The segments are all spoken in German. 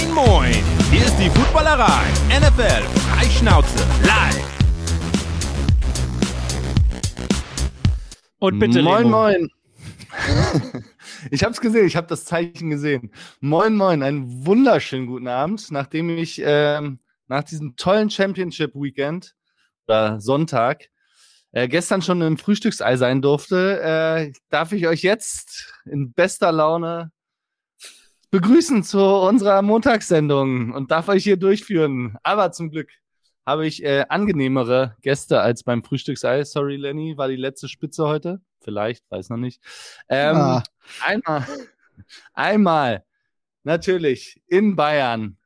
Moin, moin! Hier ist die Footballerei. NFL Freischnauze live. Und bitte, Moin, Lemo. moin. ich habe es gesehen, ich habe das Zeichen gesehen. Moin, moin, einen wunderschönen guten Abend. Nachdem ich ähm, nach diesem tollen Championship-Weekend oder Sonntag äh, gestern schon im Frühstücksei sein durfte, äh, darf ich euch jetzt in bester Laune begrüßen zu unserer Montagssendung und darf euch hier durchführen. Aber zum Glück habe ich äh, angenehmere Gäste als beim Frühstücksei. Sorry, Lenny, war die letzte Spitze heute. Vielleicht, weiß noch nicht. Ähm, Ah. Einmal, einmal, natürlich in Bayern.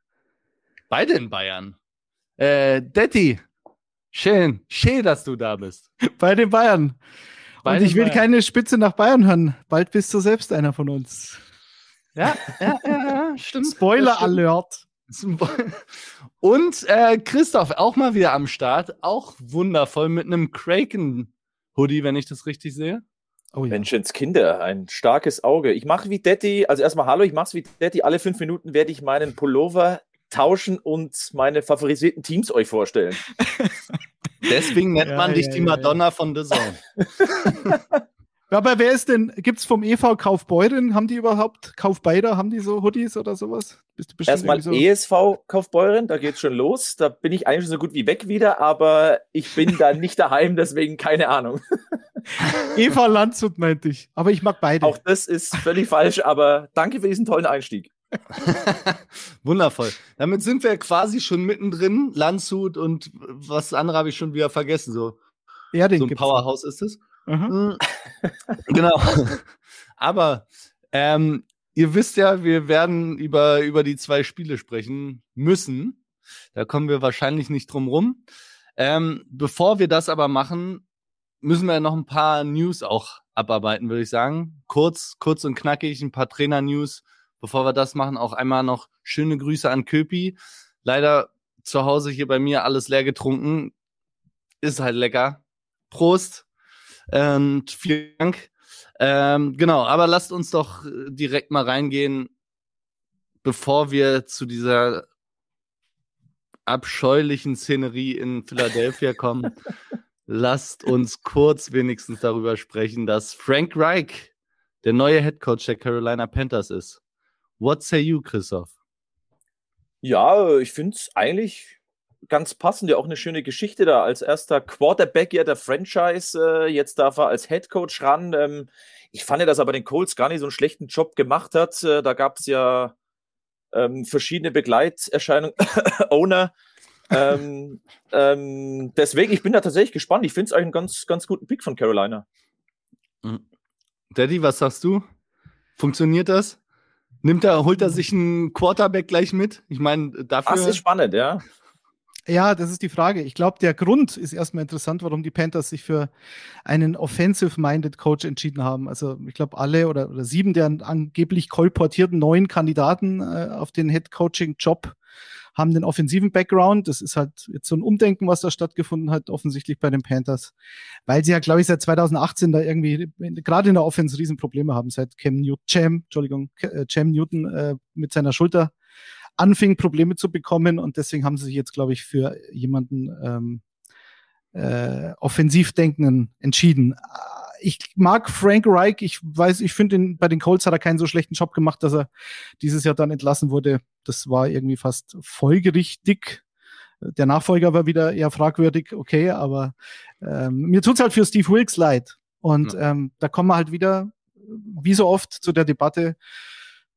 Beide in Bayern. Äh, Detti, schön, schön, dass du da bist. Bei den Bayern. Bei Und den ich will Bayern. keine Spitze nach Bayern hören. Bald bist du selbst einer von uns. Ja, ja, ja, ja stimmt. Spoiler. Alert. Und äh, Christoph auch mal wieder am Start. Auch wundervoll mit einem Kraken-Hoodie, wenn ich das richtig sehe. Oh ja. Menschenskinder, ein starkes Auge. Ich mache wie Detti, also erstmal hallo, ich mache es wie Detti. Alle fünf Minuten werde ich meinen Pullover tauschen und meine favorisierten Teams euch vorstellen. Deswegen nennt Ja, man dich ja, die ja, Madonna von The Zone. Aber wer ist denn, gibt es vom EV Kaufbeuren, haben die überhaupt, Kaufbeider, haben die so Hoodies oder sowas? Bist du bestimmt Erstmal so, ESV Kaufbeuren, da geht's schon los. Da bin ich eigentlich schon so gut wie weg wieder, aber ich bin da nicht daheim, deswegen keine Ahnung. EV Landshut meinte ich. Aber ich mag beide. Auch das ist völlig falsch, aber danke für diesen tollen Einstieg. Wundervoll. Damit sind wir quasi schon mittendrin. Landshut und was andere habe ich schon wieder vergessen. So, Erding so ein Powerhouse ist es. Mhm. Mm, genau. Aber ähm, ihr wisst ja, wir werden über, über die zwei Spiele sprechen müssen. Da kommen wir wahrscheinlich nicht drum rum. Ähm, bevor wir das aber machen, müssen wir noch ein paar News auch abarbeiten, würde ich sagen. Kurz, kurz und knackig, ein paar Trainer-News. Bevor wir das machen, auch einmal noch schöne Grüße an Köpi. Leider zu Hause hier bei mir alles leer getrunken. Ist halt lecker. Prost. Und vielen Dank. Ähm, genau, aber lasst uns doch äh, direkt mal reingehen, bevor wir zu dieser abscheulichen Szenerie in Philadelphia kommen. lasst uns kurz wenigstens darüber sprechen, dass Frank Reich der neue Head Coach der Carolina Panthers ist. What say you, Christoph? Ja, ich finde es eigentlich ganz passend, ja auch eine schöne Geschichte da. Als erster Quarterback ja der Franchise, äh, jetzt darf er als Head Coach ran. Ähm, ich fand ja, dass er bei den Colts gar nicht so einen schlechten Job gemacht hat. Äh, da gab es ja ähm, verschiedene Begleiterscheinungen, Owner. ähm, ähm, deswegen, ich bin da tatsächlich gespannt. Ich finde es eigentlich einen ganz, ganz guten Pick von Carolina. Daddy, was sagst du? Funktioniert das? Nimmt er, holt er sich einen Quarterback gleich mit? Ich meine, dafür. Das ist spannend, ja. Ja, das ist die Frage. Ich glaube, der Grund ist erstmal interessant, warum die Panthers sich für einen offensive-minded Coach entschieden haben. Also ich glaube, alle oder, oder sieben der angeblich kolportierten neuen Kandidaten äh, auf den Head-Coaching-Job haben den offensiven Background. Das ist halt jetzt so ein Umdenken, was da stattgefunden hat, offensichtlich bei den Panthers. Weil sie ja, glaube ich, seit 2018 da irgendwie gerade in der Offense Riesenprobleme haben, seit Cam Newton, Cam, Entschuldigung, äh, Cam Newton äh, mit seiner Schulter anfing, Probleme zu bekommen. Und deswegen haben sie sich jetzt, glaube ich, für jemanden ähm, äh, offensiv denkenden entschieden. Ich mag Frank Reich. Ich weiß, ich finde, ihn- bei den Colts hat er keinen so schlechten Job gemacht, dass er dieses Jahr dann entlassen wurde. Das war irgendwie fast folgerichtig. Der Nachfolger war wieder eher fragwürdig, okay, aber ähm, mir tut's halt für Steve Wilkes leid. Und ähm, da kommen wir halt wieder, wie so oft, zu der Debatte,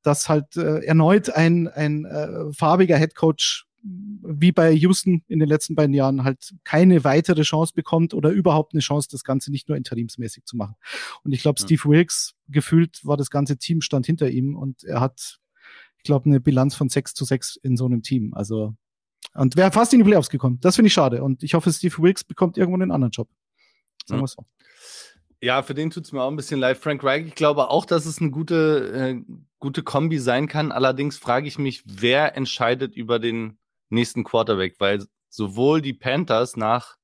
dass halt äh, erneut ein, ein äh, farbiger Headcoach wie bei Houston in den letzten beiden Jahren halt keine weitere Chance bekommt oder überhaupt eine Chance, das Ganze nicht nur interimsmäßig zu machen. Und ich glaube, Ja. Steve Wilkes gefühlt war das ganze Team stand hinter ihm und er hat, ich glaube, eine Bilanz von 6 zu 6 in so einem Team. Also und wäre fast in die Playoffs gekommen. Das finde ich schade. Und ich hoffe, Steve Wilkes bekommt irgendwo einen anderen Job. Sagen Ja. wir so. Ja, für den tut's mir auch ein bisschen leid. Frank Reich, ich glaube auch, dass es eine gute, äh, gute Kombi sein kann. Allerdings frage ich mich, wer entscheidet über den nächsten Quarterback, weil sowohl die Panthers nach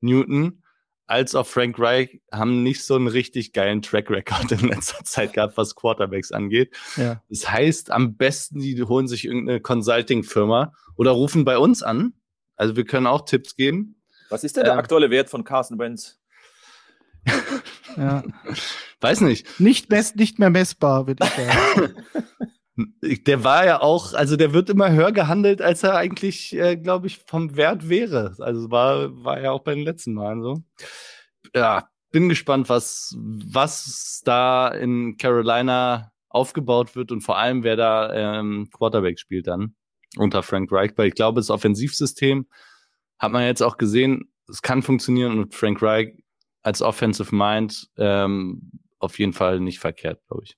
Newton als auch Frank Reich haben nicht so einen richtig geilen Track Record in letzter Zeit gehabt, was Quarterbacks angeht. Ja. Das heißt, am besten, die holen sich irgendeine Consulting-Firma oder rufen bei uns an. Also wir können auch Tipps geben. Was ist denn der ähm, aktuelle Wert von Carson Wentz? Ja. Weiß nicht. Nicht, best, nicht mehr messbar, würde ich sagen. Der war ja auch, also der wird immer höher gehandelt, als er eigentlich, äh, glaube ich, vom Wert wäre. Also war, war ja auch bei den letzten Malen so. Ja, bin gespannt, was, was da in Carolina aufgebaut wird und vor allem, wer da ähm, Quarterback spielt dann unter Frank Reich. Weil ich glaube, das Offensivsystem hat man jetzt auch gesehen, es kann funktionieren und Frank Reich als Offensive Mind ähm, auf jeden Fall nicht verkehrt, glaube ich.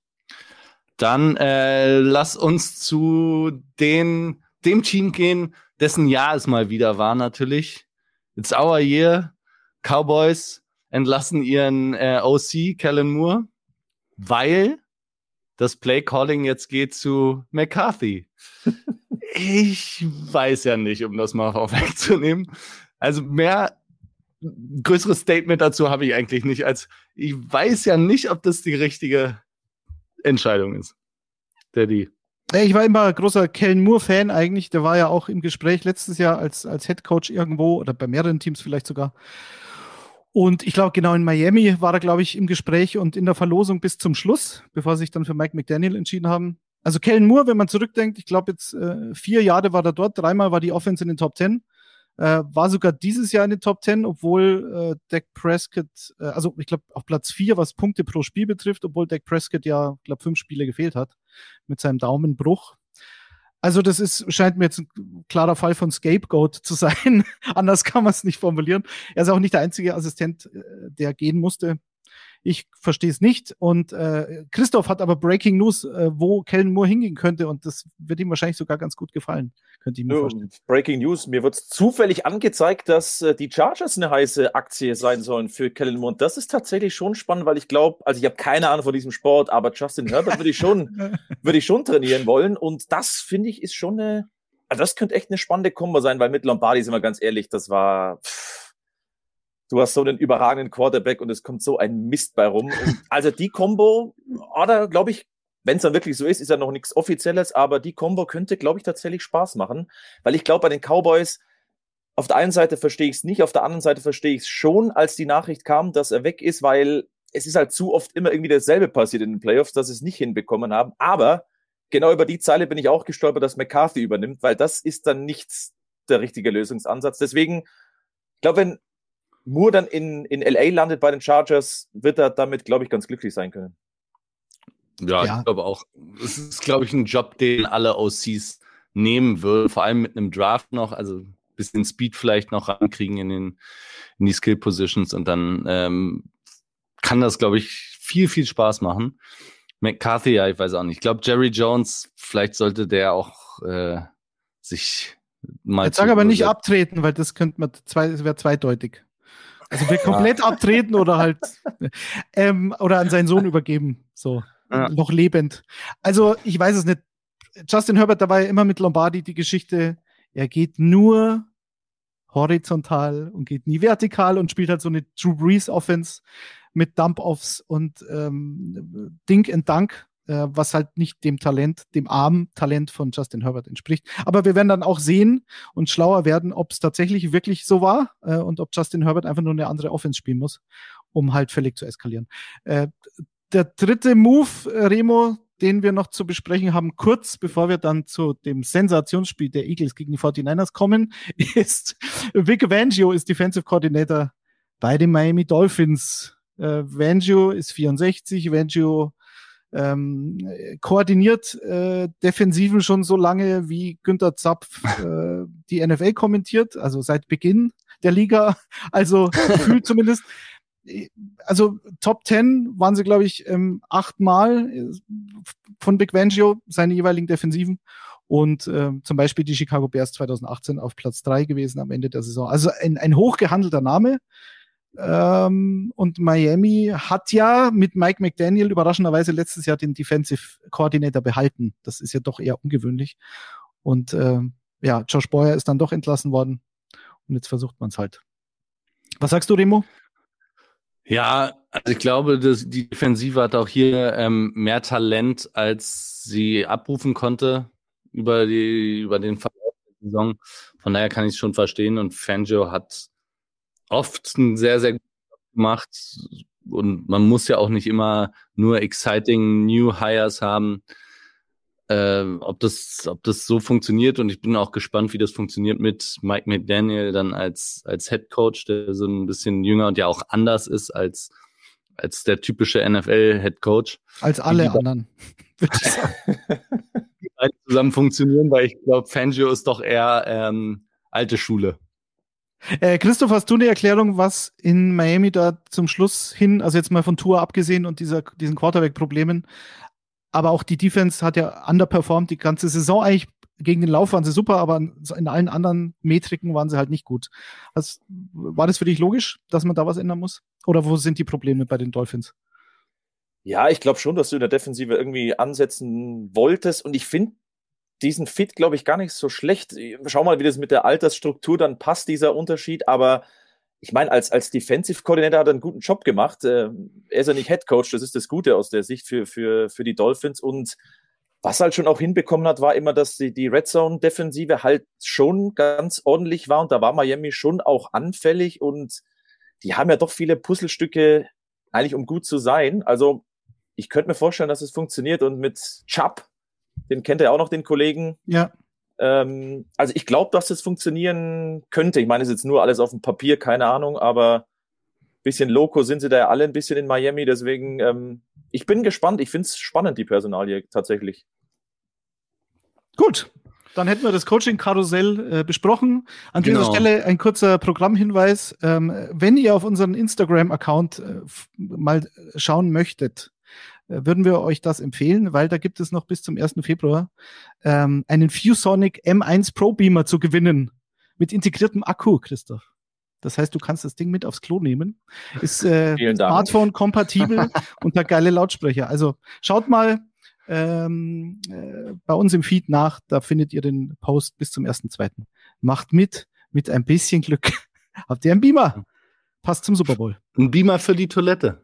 Dann äh, lass uns zu den, dem Team gehen, dessen Jahr es mal wieder war natürlich. It's our year. Cowboys entlassen ihren äh, OC, Kellen Moore, weil das Play Calling jetzt geht zu McCarthy. ich weiß ja nicht, um das mal vorwegzunehmen. Also mehr größeres Statement dazu habe ich eigentlich nicht, als ich weiß ja nicht, ob das die richtige Entscheidung ist. Daddy. Ich war immer großer Kellen Moore-Fan eigentlich. Der war ja auch im Gespräch letztes Jahr als, als Head Coach irgendwo oder bei mehreren Teams vielleicht sogar. Und ich glaube, genau in Miami war er, glaube ich, im Gespräch und in der Verlosung bis zum Schluss, bevor sie sich dann für Mike McDaniel entschieden haben. Also Kellen Moore, wenn man zurückdenkt, ich glaube jetzt äh, vier Jahre war er dort, dreimal war die Offense in den Top Ten. Äh, war sogar dieses Jahr in den Top 10, obwohl äh, Dak Prescott, äh, also ich glaube auf Platz 4, was Punkte pro Spiel betrifft, obwohl Dak Prescott ja, glaube fünf Spiele gefehlt hat mit seinem Daumenbruch. Also das ist, scheint mir jetzt ein klarer Fall von Scapegoat zu sein. Anders kann man es nicht formulieren. Er ist auch nicht der einzige Assistent, äh, der gehen musste. Ich verstehe es nicht. Und äh, Christoph hat aber Breaking News, äh, wo Kellen Moore hingehen könnte. Und das wird ihm wahrscheinlich sogar ganz gut gefallen, könnte ich mir vorstellen. Breaking News, mir wird zufällig angezeigt, dass äh, die Chargers eine heiße Aktie sein sollen für Kellen Moore. Und das ist tatsächlich schon spannend, weil ich glaube, also ich habe keine Ahnung von diesem Sport, aber Justin Herbert würde ich schon, würde ich schon trainieren wollen. Und das finde ich ist schon eine, also das könnte echt eine spannende Kombo sein, weil mit Lombardi sind wir ganz ehrlich, das war. Pff, du hast so einen überragenden Quarterback und es kommt so ein Mist bei rum. Und also die Combo, oder glaube ich, wenn es dann wirklich so ist, ist ja noch nichts Offizielles, aber die Combo könnte, glaube ich, tatsächlich Spaß machen, weil ich glaube, bei den Cowboys, auf der einen Seite verstehe ich es nicht, auf der anderen Seite verstehe ich es schon, als die Nachricht kam, dass er weg ist, weil es ist halt zu oft immer irgendwie dasselbe passiert in den Playoffs, dass sie es nicht hinbekommen haben. Aber genau über die Zeile bin ich auch gestolpert, dass McCarthy übernimmt, weil das ist dann nichts der richtige Lösungsansatz. Deswegen, ich glaube, wenn Moore dann in, in LA landet bei den Chargers, wird er damit, glaube ich, ganz glücklich sein können. Ja, ja. ich glaube auch. Es ist, glaube ich, ein Job, den alle OCs nehmen würden, vor allem mit einem Draft noch, also ein bisschen Speed vielleicht noch rankriegen in, den, in die Skill Positions und dann ähm, kann das, glaube ich, viel, viel Spaß machen. McCarthy, ja, ich weiß auch nicht. Ich glaube, Jerry Jones, vielleicht sollte der auch äh, sich mal. Jetzt sag aber nicht abtreten, weil das könnte man zwei, das wäre zweideutig. Also wir komplett ja. abtreten oder halt ähm, oder an seinen Sohn übergeben. So. Ja. Noch lebend. Also, ich weiß es nicht. Justin Herbert, da war ja immer mit Lombardi die Geschichte, er geht nur horizontal und geht nie vertikal und spielt halt so eine Drew Brees Offense mit Dump-Offs und ähm, Dink and Dunk äh, was halt nicht dem Talent, dem armen Talent von Justin Herbert entspricht. Aber wir werden dann auch sehen und schlauer werden, ob es tatsächlich wirklich so war äh, und ob Justin Herbert einfach nur eine andere Offense spielen muss, um halt völlig zu eskalieren. Äh, der dritte Move, äh, Remo, den wir noch zu besprechen haben, kurz bevor wir dann zu dem Sensationsspiel der Eagles gegen die 49ers kommen, ist Vic Vangio ist Defensive Coordinator bei den Miami Dolphins. Äh, Vangio ist 64, Vangio ähm, koordiniert äh, Defensiven schon so lange, wie Günther Zapf äh, die NFL kommentiert, also seit Beginn der Liga, also gefühlt zumindest. Also Top 10 waren sie, glaube ich, ähm, achtmal äh, von Big Vangio, seine jeweiligen Defensiven. Und äh, zum Beispiel die Chicago Bears 2018 auf Platz drei gewesen am Ende der Saison. Also ein, ein hochgehandelter Name. Ähm, und Miami hat ja mit Mike McDaniel überraschenderweise letztes Jahr den Defensive Coordinator behalten. Das ist ja doch eher ungewöhnlich. Und äh, ja, Josh Boyer ist dann doch entlassen worden. Und jetzt versucht man es halt. Was sagst du, Remo? Ja, also ich glaube, dass die Defensive hat auch hier ähm, mehr Talent, als sie abrufen konnte über die über den Verlauf der Saison. Von daher kann ich es schon verstehen. Und Fangio hat oft einen sehr sehr guten Job gemacht. Und man muss ja auch nicht immer nur exciting New Hires haben äh, ob, das, ob das so funktioniert. Und ich bin auch gespannt, wie das funktioniert mit Mike McDaniel dann als, als Head Coach, der so ein bisschen jünger und ja auch anders ist als, als der typische NFL-Head Coach. Als alle anderen, zusammen funktionieren, weil ich glaube, Fangio ist doch eher ähm, alte Schule. Äh, Christoph, hast du eine Erklärung, was in Miami da zum Schluss hin, also jetzt mal von Tour abgesehen und dieser, diesen Quarterback-Problemen, aber auch die Defense hat ja underperformed die ganze Saison eigentlich. Gegen den Lauf waren sie super, aber in allen anderen Metriken waren sie halt nicht gut. Also, war das für dich logisch, dass man da was ändern muss? Oder wo sind die Probleme bei den Dolphins? Ja, ich glaube schon, dass du in der Defensive irgendwie ansetzen wolltest. Und ich finde diesen Fit, glaube ich, gar nicht so schlecht. Schau mal, wie das mit der Altersstruktur dann passt, dieser Unterschied. Aber ich meine, als, als Defensive Coordinator hat er einen guten Job gemacht. Äh, er ist ja nicht Head Coach, das ist das Gute aus der Sicht für, für, für die Dolphins. Und was halt schon auch hinbekommen hat, war immer, dass die, die Red Zone Defensive halt schon ganz ordentlich war. Und da war Miami schon auch anfällig. Und die haben ja doch viele Puzzlestücke eigentlich, um gut zu sein. Also ich könnte mir vorstellen, dass es funktioniert. Und mit Chubb, den kennt er auch noch, den Kollegen. Ja. Ähm, also ich glaube, dass das funktionieren könnte. Ich meine, es ist jetzt nur alles auf dem Papier, keine Ahnung, aber bisschen loco sind sie da ja alle ein bisschen in Miami. Deswegen, ähm, ich bin gespannt. Ich finde es spannend, die Personalie tatsächlich. Gut, dann hätten wir das Coaching-Karussell äh, besprochen. An genau. dieser Stelle ein kurzer Programmhinweis. Ähm, wenn ihr auf unseren Instagram-Account äh, mal schauen möchtet, äh, würden wir euch das empfehlen, weil da gibt es noch bis zum 1. Februar ähm, einen ViewSonic M1 Pro Beamer zu gewinnen mit integriertem Akku, Christoph. Das heißt, du kannst das Ding mit aufs Klo nehmen. Ist äh, Smartphone-kompatibel und hat geile Lautsprecher. Also schaut mal ähm, äh, bei uns im Feed nach, da findet ihr den Post bis zum 1.2. Macht mit, mit ein bisschen Glück. Habt ihr einen Beamer? Passt zum Super Bowl. Ein Beamer für die Toilette.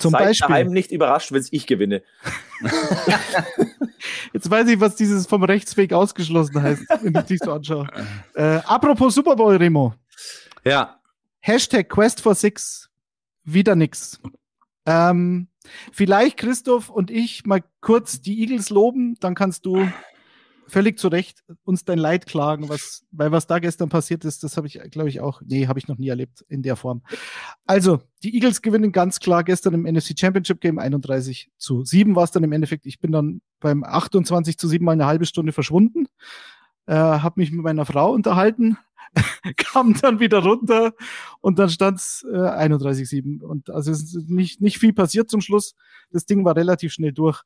Zum Seid Beispiel. daheim nicht überrascht, wenn ich gewinne. Jetzt weiß ich, was dieses vom Rechtsweg ausgeschlossen heißt, wenn ich dich so anschaue. Äh, apropos Super Bowl, Remo. Ja. Hashtag Quest for Six. Wieder nix. Ähm, vielleicht Christoph und ich mal kurz die Eagles loben, dann kannst du völlig zu Recht uns dein Leid klagen, was, weil was da gestern passiert ist, das habe ich, glaube ich, auch, nee, habe ich noch nie erlebt in der Form. Also, die Eagles gewinnen ganz klar gestern im NFC Championship Game 31 zu 7 war es dann im Endeffekt. Ich bin dann beim 28 zu 7 mal eine halbe Stunde verschwunden, äh, habe mich mit meiner Frau unterhalten, kam dann wieder runter und dann stand es äh, 31-7. Und also es ist nicht, nicht viel passiert zum Schluss. Das Ding war relativ schnell durch.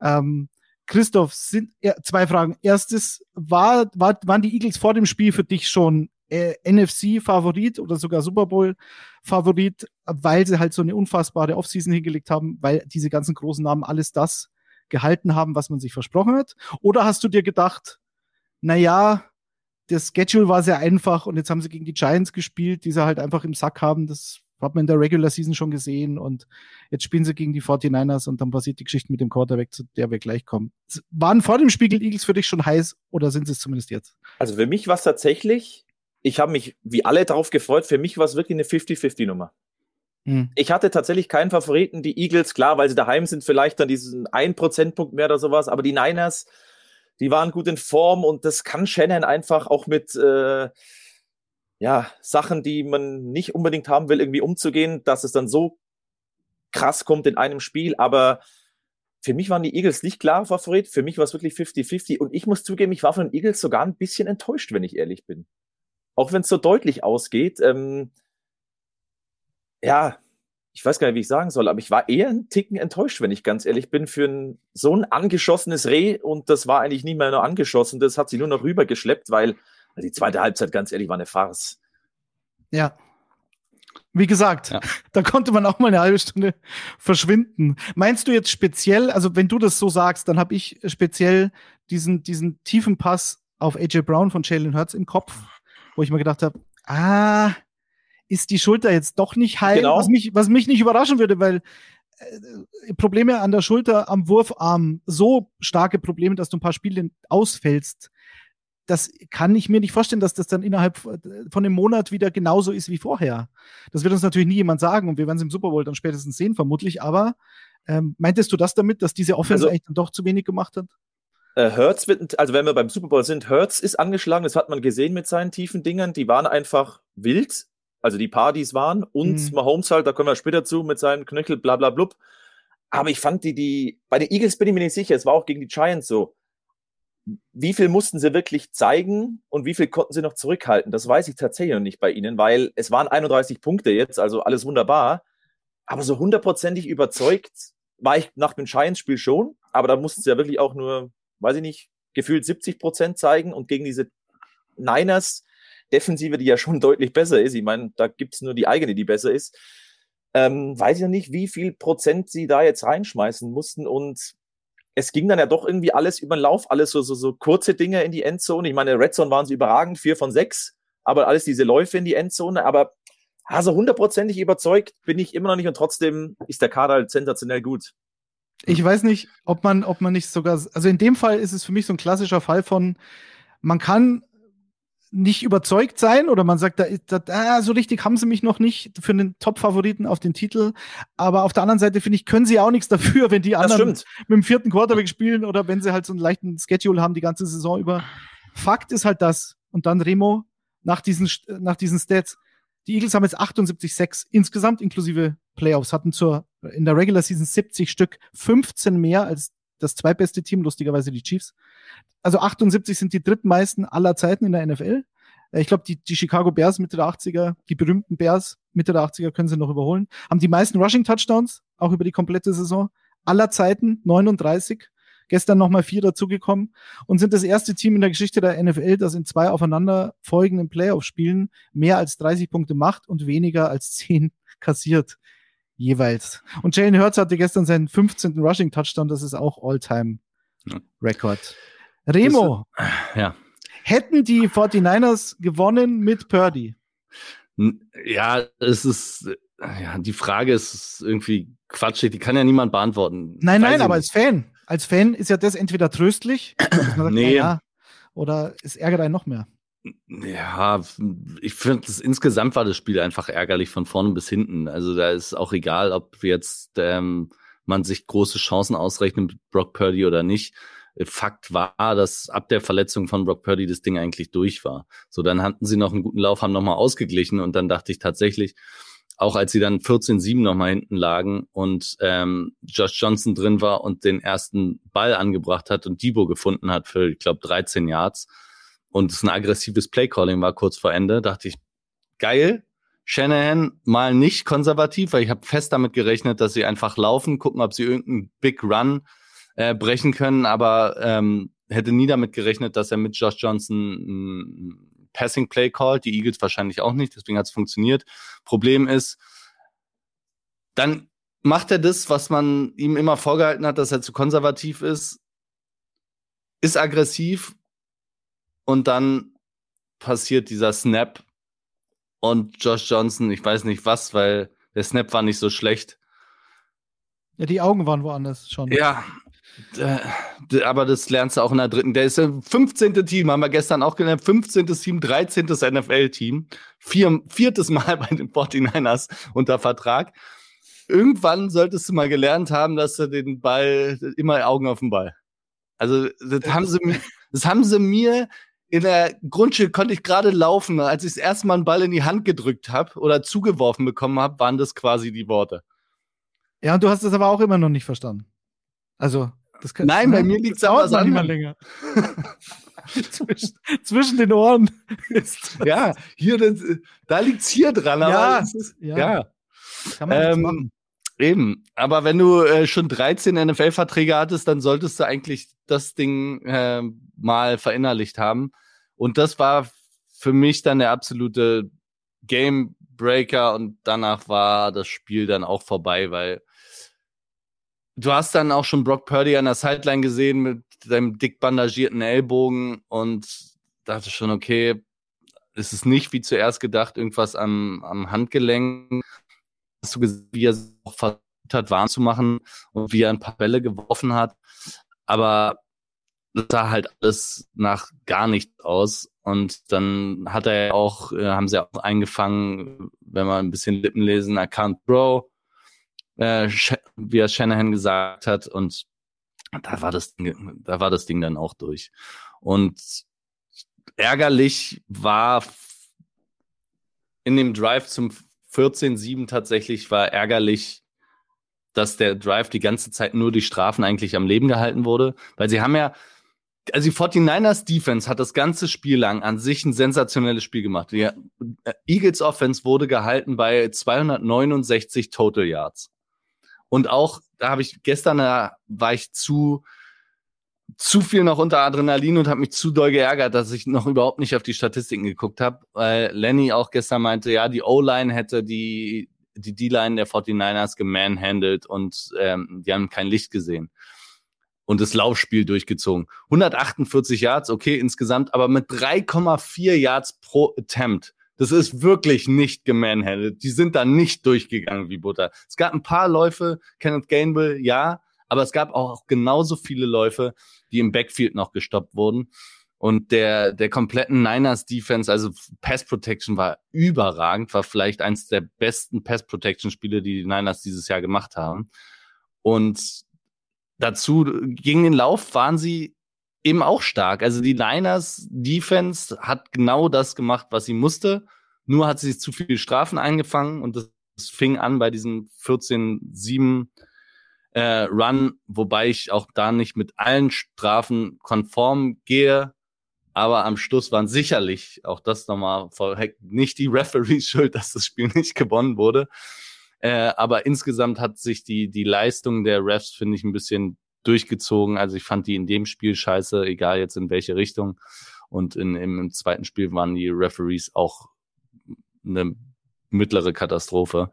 Ähm, Christoph, sind ja, zwei Fragen. Erstes, war, war, waren die Eagles vor dem Spiel für dich schon äh, NFC-Favorit oder sogar Super Bowl-Favorit, weil sie halt so eine unfassbare Offseason hingelegt haben, weil diese ganzen großen Namen alles das gehalten haben, was man sich versprochen hat? Oder hast du dir gedacht, na ja, das Schedule war sehr einfach und jetzt haben sie gegen die Giants gespielt, die sie halt einfach im Sack haben. Das hat man in der Regular Season schon gesehen und jetzt spielen sie gegen die 49ers und dann passiert die Geschichte mit dem Quarterback, zu der wir gleich kommen. Waren vor dem Spiegel Eagles für dich schon heiß oder sind sie es zumindest jetzt? Also für mich war es tatsächlich, ich habe mich wie alle darauf gefreut, für mich war es wirklich eine 50-50-Nummer. Hm. Ich hatte tatsächlich keinen Favoriten, die Eagles, klar, weil sie daheim sind, vielleicht dann diesen 1 Prozentpunkt mehr oder sowas, aber die Niners, die waren gut in Form und das kann Shannon einfach auch mit äh, ja, Sachen, die man nicht unbedingt haben will, irgendwie umzugehen, dass es dann so krass kommt in einem Spiel. Aber für mich waren die Eagles nicht klar Favorit. Für mich war es wirklich 50-50. Und ich muss zugeben, ich war von den Eagles sogar ein bisschen enttäuscht, wenn ich ehrlich bin. Auch wenn es so deutlich ausgeht. Ähm, ja, ich weiß gar nicht, wie ich sagen soll, aber ich war eher ein Ticken enttäuscht, wenn ich ganz ehrlich bin, für ein, so ein angeschossenes Reh. Und das war eigentlich nicht mehr nur angeschossen, das hat sie nur noch rübergeschleppt, weil die zweite Halbzeit, ganz ehrlich, war eine Farce. Ja. Wie gesagt, ja. da konnte man auch mal eine halbe Stunde verschwinden. Meinst du jetzt speziell, also wenn du das so sagst, dann habe ich speziell diesen, diesen tiefen Pass auf AJ Brown von Jalen Hurts im Kopf, wo ich mir gedacht habe, ah, ist die Schulter jetzt doch nicht heil, Genau. was, mich, was mich nicht überraschen würde, weil äh, Probleme an der Schulter, am Wurfarm, so starke Probleme, dass du ein paar Spiele ausfällst, das kann ich mir nicht vorstellen, dass das dann innerhalb von einem Monat wieder genauso ist wie vorher. Das wird uns natürlich nie jemand sagen und wir werden es im Super Bowl dann spätestens sehen, vermutlich. Aber ähm, meintest du das damit, dass diese Offense Also- eigentlich dann doch zu wenig gemacht hat? Äh, Hertz wird, also wenn wir beim Super Bowl sind, Hertz ist angeschlagen, das hat man gesehen mit seinen tiefen Dingern, die waren einfach wild, also die Partys waren und Mhm. Mahomes halt, da kommen wir später zu, mit seinem Knöchel, bla bla blub. Aber ich fand die, die, bei den Eagles bin ich mir nicht sicher, es war auch gegen die Giants so. Wie viel mussten sie wirklich zeigen und wie viel konnten sie noch zurückhalten? Das weiß ich tatsächlich noch nicht bei ihnen, weil es waren 31 Punkte jetzt, also alles wunderbar. Aber so hundertprozentig überzeugt war ich nach dem Giants-Spiel schon, aber da mussten sie ja wirklich auch nur weiß ich nicht, gefühlt 70 Prozent zeigen und gegen diese Niners Defensive, die ja schon deutlich besser ist, ich meine, da gibt's nur die eigene, die besser ist, ähm, weiß ich noch nicht, wie viel Prozent sie da jetzt reinschmeißen mussten und es ging dann ja doch irgendwie alles über den Lauf, alles so, so, so kurze Dinge in die Endzone. Ich meine, Red Zone waren sie überragend, vier von sechs, aber alles diese Läufe in die Endzone, aber also hundertprozentig überzeugt bin ich immer noch nicht und trotzdem ist der Kader halt sensationell gut. Ich weiß nicht, ob man, ob man nicht sogar, also in dem Fall ist es für mich so ein klassischer Fall von, man kann nicht überzeugt sein oder man sagt, da, da, ah, so richtig haben sie mich noch nicht für einen Top-Favoriten auf den Titel. Aber auf der anderen Seite finde ich, können sie auch nichts dafür, wenn die anderen mit dem vierten Quarterback spielen oder wenn sie halt so einen leichten Schedule haben die ganze Saison über. Fakt ist halt das. Und dann Remo, nach diesen, nach diesen Stats. Die Eagles haben jetzt 78,6 insgesamt inklusive Playoffs, hatten zur, in der Regular Season 70 Stück, 15 mehr als das zweitbeste Team, lustigerweise die Chiefs. Also 78 sind die drittmeisten aller Zeiten in der NFL. Äh, Ich glaube, die, die Chicago Bears Mitte der 80er, die berühmten Bears Mitte der 80er können sie noch überholen. Haben die meisten Rushing Touchdowns, auch über die komplette Saison. Aller Zeiten 39. Gestern nochmal vier dazugekommen und sind das erste Team in der Geschichte der NFL, das in zwei aufeinander folgenden Playoff-Spielen mehr als 30 Punkte macht und weniger als 10 kassiert jeweils. Und Jalen Hurts hatte gestern seinen 15. Rushing Touchdown, das ist auch All-Time-Record. Remo, ja. hätten die 49ers gewonnen mit Purdy? Ja, es ist, ja, die Frage ist irgendwie quatschig, die kann ja niemand beantworten. Nein, Weiß nein, aber nicht. als Fan, als Fan ist ja das entweder tröstlich, sagt, Nee. ja, oder es ärgert einen noch mehr. Ja, ich finde, insgesamt war das Spiel einfach ärgerlich von vorne bis hinten. Also da ist auch egal, ob jetzt ähm, man sich große Chancen ausrechnet mit Brock Purdy oder nicht. Fakt war, dass ab der Verletzung von Brock Purdy das Ding eigentlich durch war. So, dann hatten sie noch einen guten Lauf, haben nochmal ausgeglichen und dann dachte ich tatsächlich, auch als sie dann 14-7 nochmal hinten lagen und ähm, Josh Johnson drin war und den ersten Ball angebracht hat und Debo gefunden hat für, ich glaube, 13 Yards, und es ein aggressives Playcalling war kurz vor Ende, dachte ich, geil. Shanahan mal nicht konservativ, weil ich habe fest damit gerechnet, dass sie einfach laufen, gucken, ob sie irgendeinen Big Run äh, brechen können, aber ähm, hätte nie damit gerechnet, dass er mit Josh Johnson ein Passing Play callt, die Eagles wahrscheinlich auch nicht, deswegen hat es funktioniert. Problem ist, dann macht er das, was man ihm immer vorgehalten hat, dass er zu konservativ ist, ist aggressiv und dann passiert dieser Snap und Josh Johnson, ich weiß nicht was, weil der Snap war nicht so schlecht. Ja, die Augen waren woanders schon. Ja, d- aber das lernst du auch in der dritten. Der ist der 15. Team, haben wir gestern auch gelernt. 15. Team, 13. NFL-Team. Vier, viertes Mal bei den 49ers unter Vertrag. Irgendwann solltest du mal gelernt haben, dass du den Ball, immer Augen auf den Ball. Also, das haben sie, das haben sie mir in der Grundschule konnte ich gerade laufen. Als ich das erste Mal einen Ball in die Hand gedrückt habe oder zugeworfen bekommen habe, waren das quasi die Worte. Ja, und du hast das aber auch immer noch nicht verstanden. Also, das kann, Nein, bei mir dauert was noch nicht mal anderem. länger. zwischen, zwischen den Ohren ist Ja, hier, das, da liegt's hier dran, aber Ja, ist, ja, ja. kann man Ähm, machen. Eben. Aber wenn du äh, schon 13 NFL-Verträge hattest, dann solltest du eigentlich das Ding äh, mal verinnerlicht haben. Und das war für mich dann der absolute Game Breaker und danach war das Spiel dann auch vorbei, weil du hast dann auch schon Brock Purdy an der Sideline gesehen mit seinem dick bandagierten Ellbogen und dachte schon, okay, es ist nicht wie zuerst gedacht, irgendwas am, am Handgelenk. Hast du gesehen, wie er es auch versucht hat, warm zu machen und wie er ein paar Bälle geworfen hat. Aber das sah halt alles nach gar nichts aus. Und dann hat er auch, äh, haben sie auch eingefangen, wenn man ein bisschen Lippen lesen, I can't throw, äh, wie er Shanahan gesagt hat. Und da war das, da war das Ding dann auch durch. Und ärgerlich war in dem Drive zum 14-7 tatsächlich war ärgerlich, dass der Drive die ganze Zeit nur durch Strafen eigentlich am Leben gehalten wurde, weil sie haben ja also die 49ers Defense hat das ganze Spiel lang an sich ein sensationelles Spiel gemacht. Die äh, Eagles Offense wurde gehalten bei 269 Total Yards. Und auch, da habe ich gestern, da war ich zu, zu viel noch unter Adrenalin und habe mich zu doll geärgert, dass ich noch überhaupt nicht auf die Statistiken geguckt habe, weil Lenny auch gestern meinte, ja, die O-Line hätte die die D-Line der 49ers gemanhandelt und ähm, die haben kein Licht gesehen und das Laufspiel durchgezogen. 148 Yards, okay, insgesamt, aber mit 3,4 Yards pro Attempt. Das ist wirklich nicht gemanhandelt. Die sind da nicht durchgegangen wie Butter. Es gab ein paar Läufe, Kenneth Gainwell, ja, aber es gab auch genauso viele Läufe, die im Backfield noch gestoppt wurden. Und der, der kompletten Niners Defense, also Pass Protection war überragend, war vielleicht eins der besten Pass Protection Spiele, die die Niners dieses Jahr gemacht haben. Und dazu gegen den Lauf waren sie eben auch stark. Also die Niners Defense hat genau das gemacht, was sie musste. Nur hat sie zu viele Strafen eingefangen und das, fing an bei diesem 14-7 äh, Run, wobei ich auch da nicht mit allen Strafen konform gehe. Aber am Schluss waren sicherlich, auch das nochmal vorweg, nicht die Referees schuld, dass das Spiel nicht gewonnen wurde. Äh, aber insgesamt hat sich die, die Leistung der Refs, finde ich, ein bisschen durchgezogen. Also ich fand die in dem Spiel scheiße, egal jetzt in welche Richtung. Und in, im, im zweiten Spiel waren die Referees auch eine mittlere Katastrophe.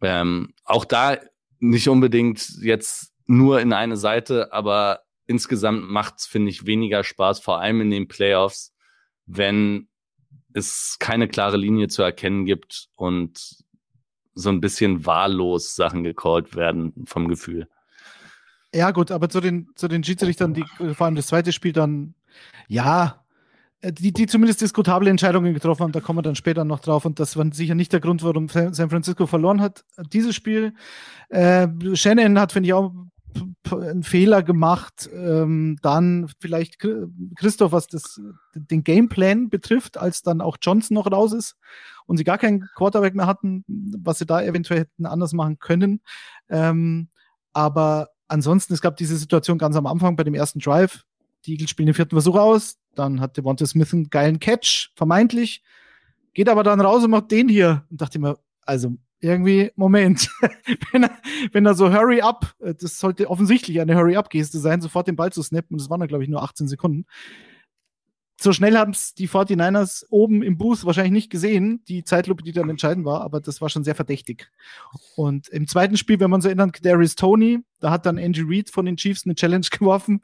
Ähm, auch da nicht unbedingt jetzt nur in eine Seite, aber insgesamt macht es, finde ich, weniger Spaß, vor allem in den Playoffs, wenn es keine klare Linie zu erkennen gibt und so ein bisschen wahllos Sachen gecallt werden vom Gefühl. Ja, gut, aber zu den, zu den Schiedsrichtern, die vor allem das zweite Spiel dann, ja, die, die zumindest diskutable Entscheidungen getroffen haben, da kommen wir dann später noch drauf. Und das war sicher nicht der Grund, warum San Francisco verloren hat. Dieses Spiel, äh, Shannon hat, finde ich, auch einen Fehler gemacht. Ähm, dann vielleicht Christoph, was das, den Gameplan betrifft, als dann auch Johnson noch raus ist und sie gar keinen Quarterback mehr hatten, was sie da eventuell hätten anders machen können. Ähm, aber ansonsten, es gab diese Situation ganz am Anfang bei dem ersten Drive. Die Eagles spielen den vierten Versuch aus. Dann hat Devonta Smith einen geilen Catch, vermeintlich. Geht aber dann raus und macht den hier. Und dachte mir, also irgendwie, Moment, wenn, er, wenn er so Hurry Up, äh, das sollte offensichtlich eine Hurry Up-Geste sein, sofort den Ball zu snappen, und das waren dann, glaube ich, nur 18 Sekunden. So schnell haben es die 49ers oben im Booth wahrscheinlich nicht gesehen, die Zeitlupe, die dann entscheidend war, aber das war schon sehr verdächtig. Und im zweiten Spiel, wenn man sich erinnert, Darius Tony, da hat dann Angie Reid von den Chiefs eine Challenge geworfen.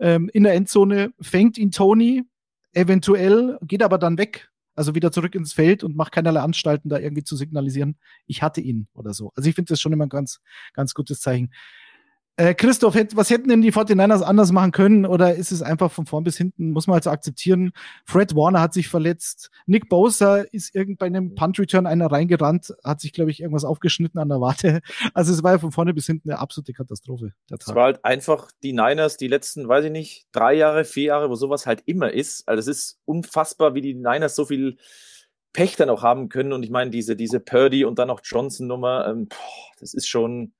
Ähm, in der Endzone fängt ihn Tony, eventuell, geht aber dann weg also wieder zurück ins Feld und macht keinerlei Anstalten, da irgendwie zu signalisieren, ich hatte ihn oder so. Also ich finde das schon immer ein ganz, ganz gutes Zeichen. Äh, Christoph, was hätten denn die 49ers anders machen können? Oder ist es einfach von vorn bis hinten, muss man halt so akzeptieren? Fred Warner hat sich verletzt. Nick Bosa ist irgend bei einem Punt-Return einer reingerannt, hat sich, glaube ich, irgendwas aufgeschnitten an der Warte. Also es war ja von vorne bis hinten eine absolute Katastrophe. Es war halt einfach die Niners, die letzten, weiß ich nicht, drei Jahre, vier Jahre, wo sowas halt immer ist. Also es ist unfassbar, wie die Niners so viel Pech dann auch haben können. Und ich meine, diese, diese Purdy und dann noch Johnson-Nummer, ähm, das ist schon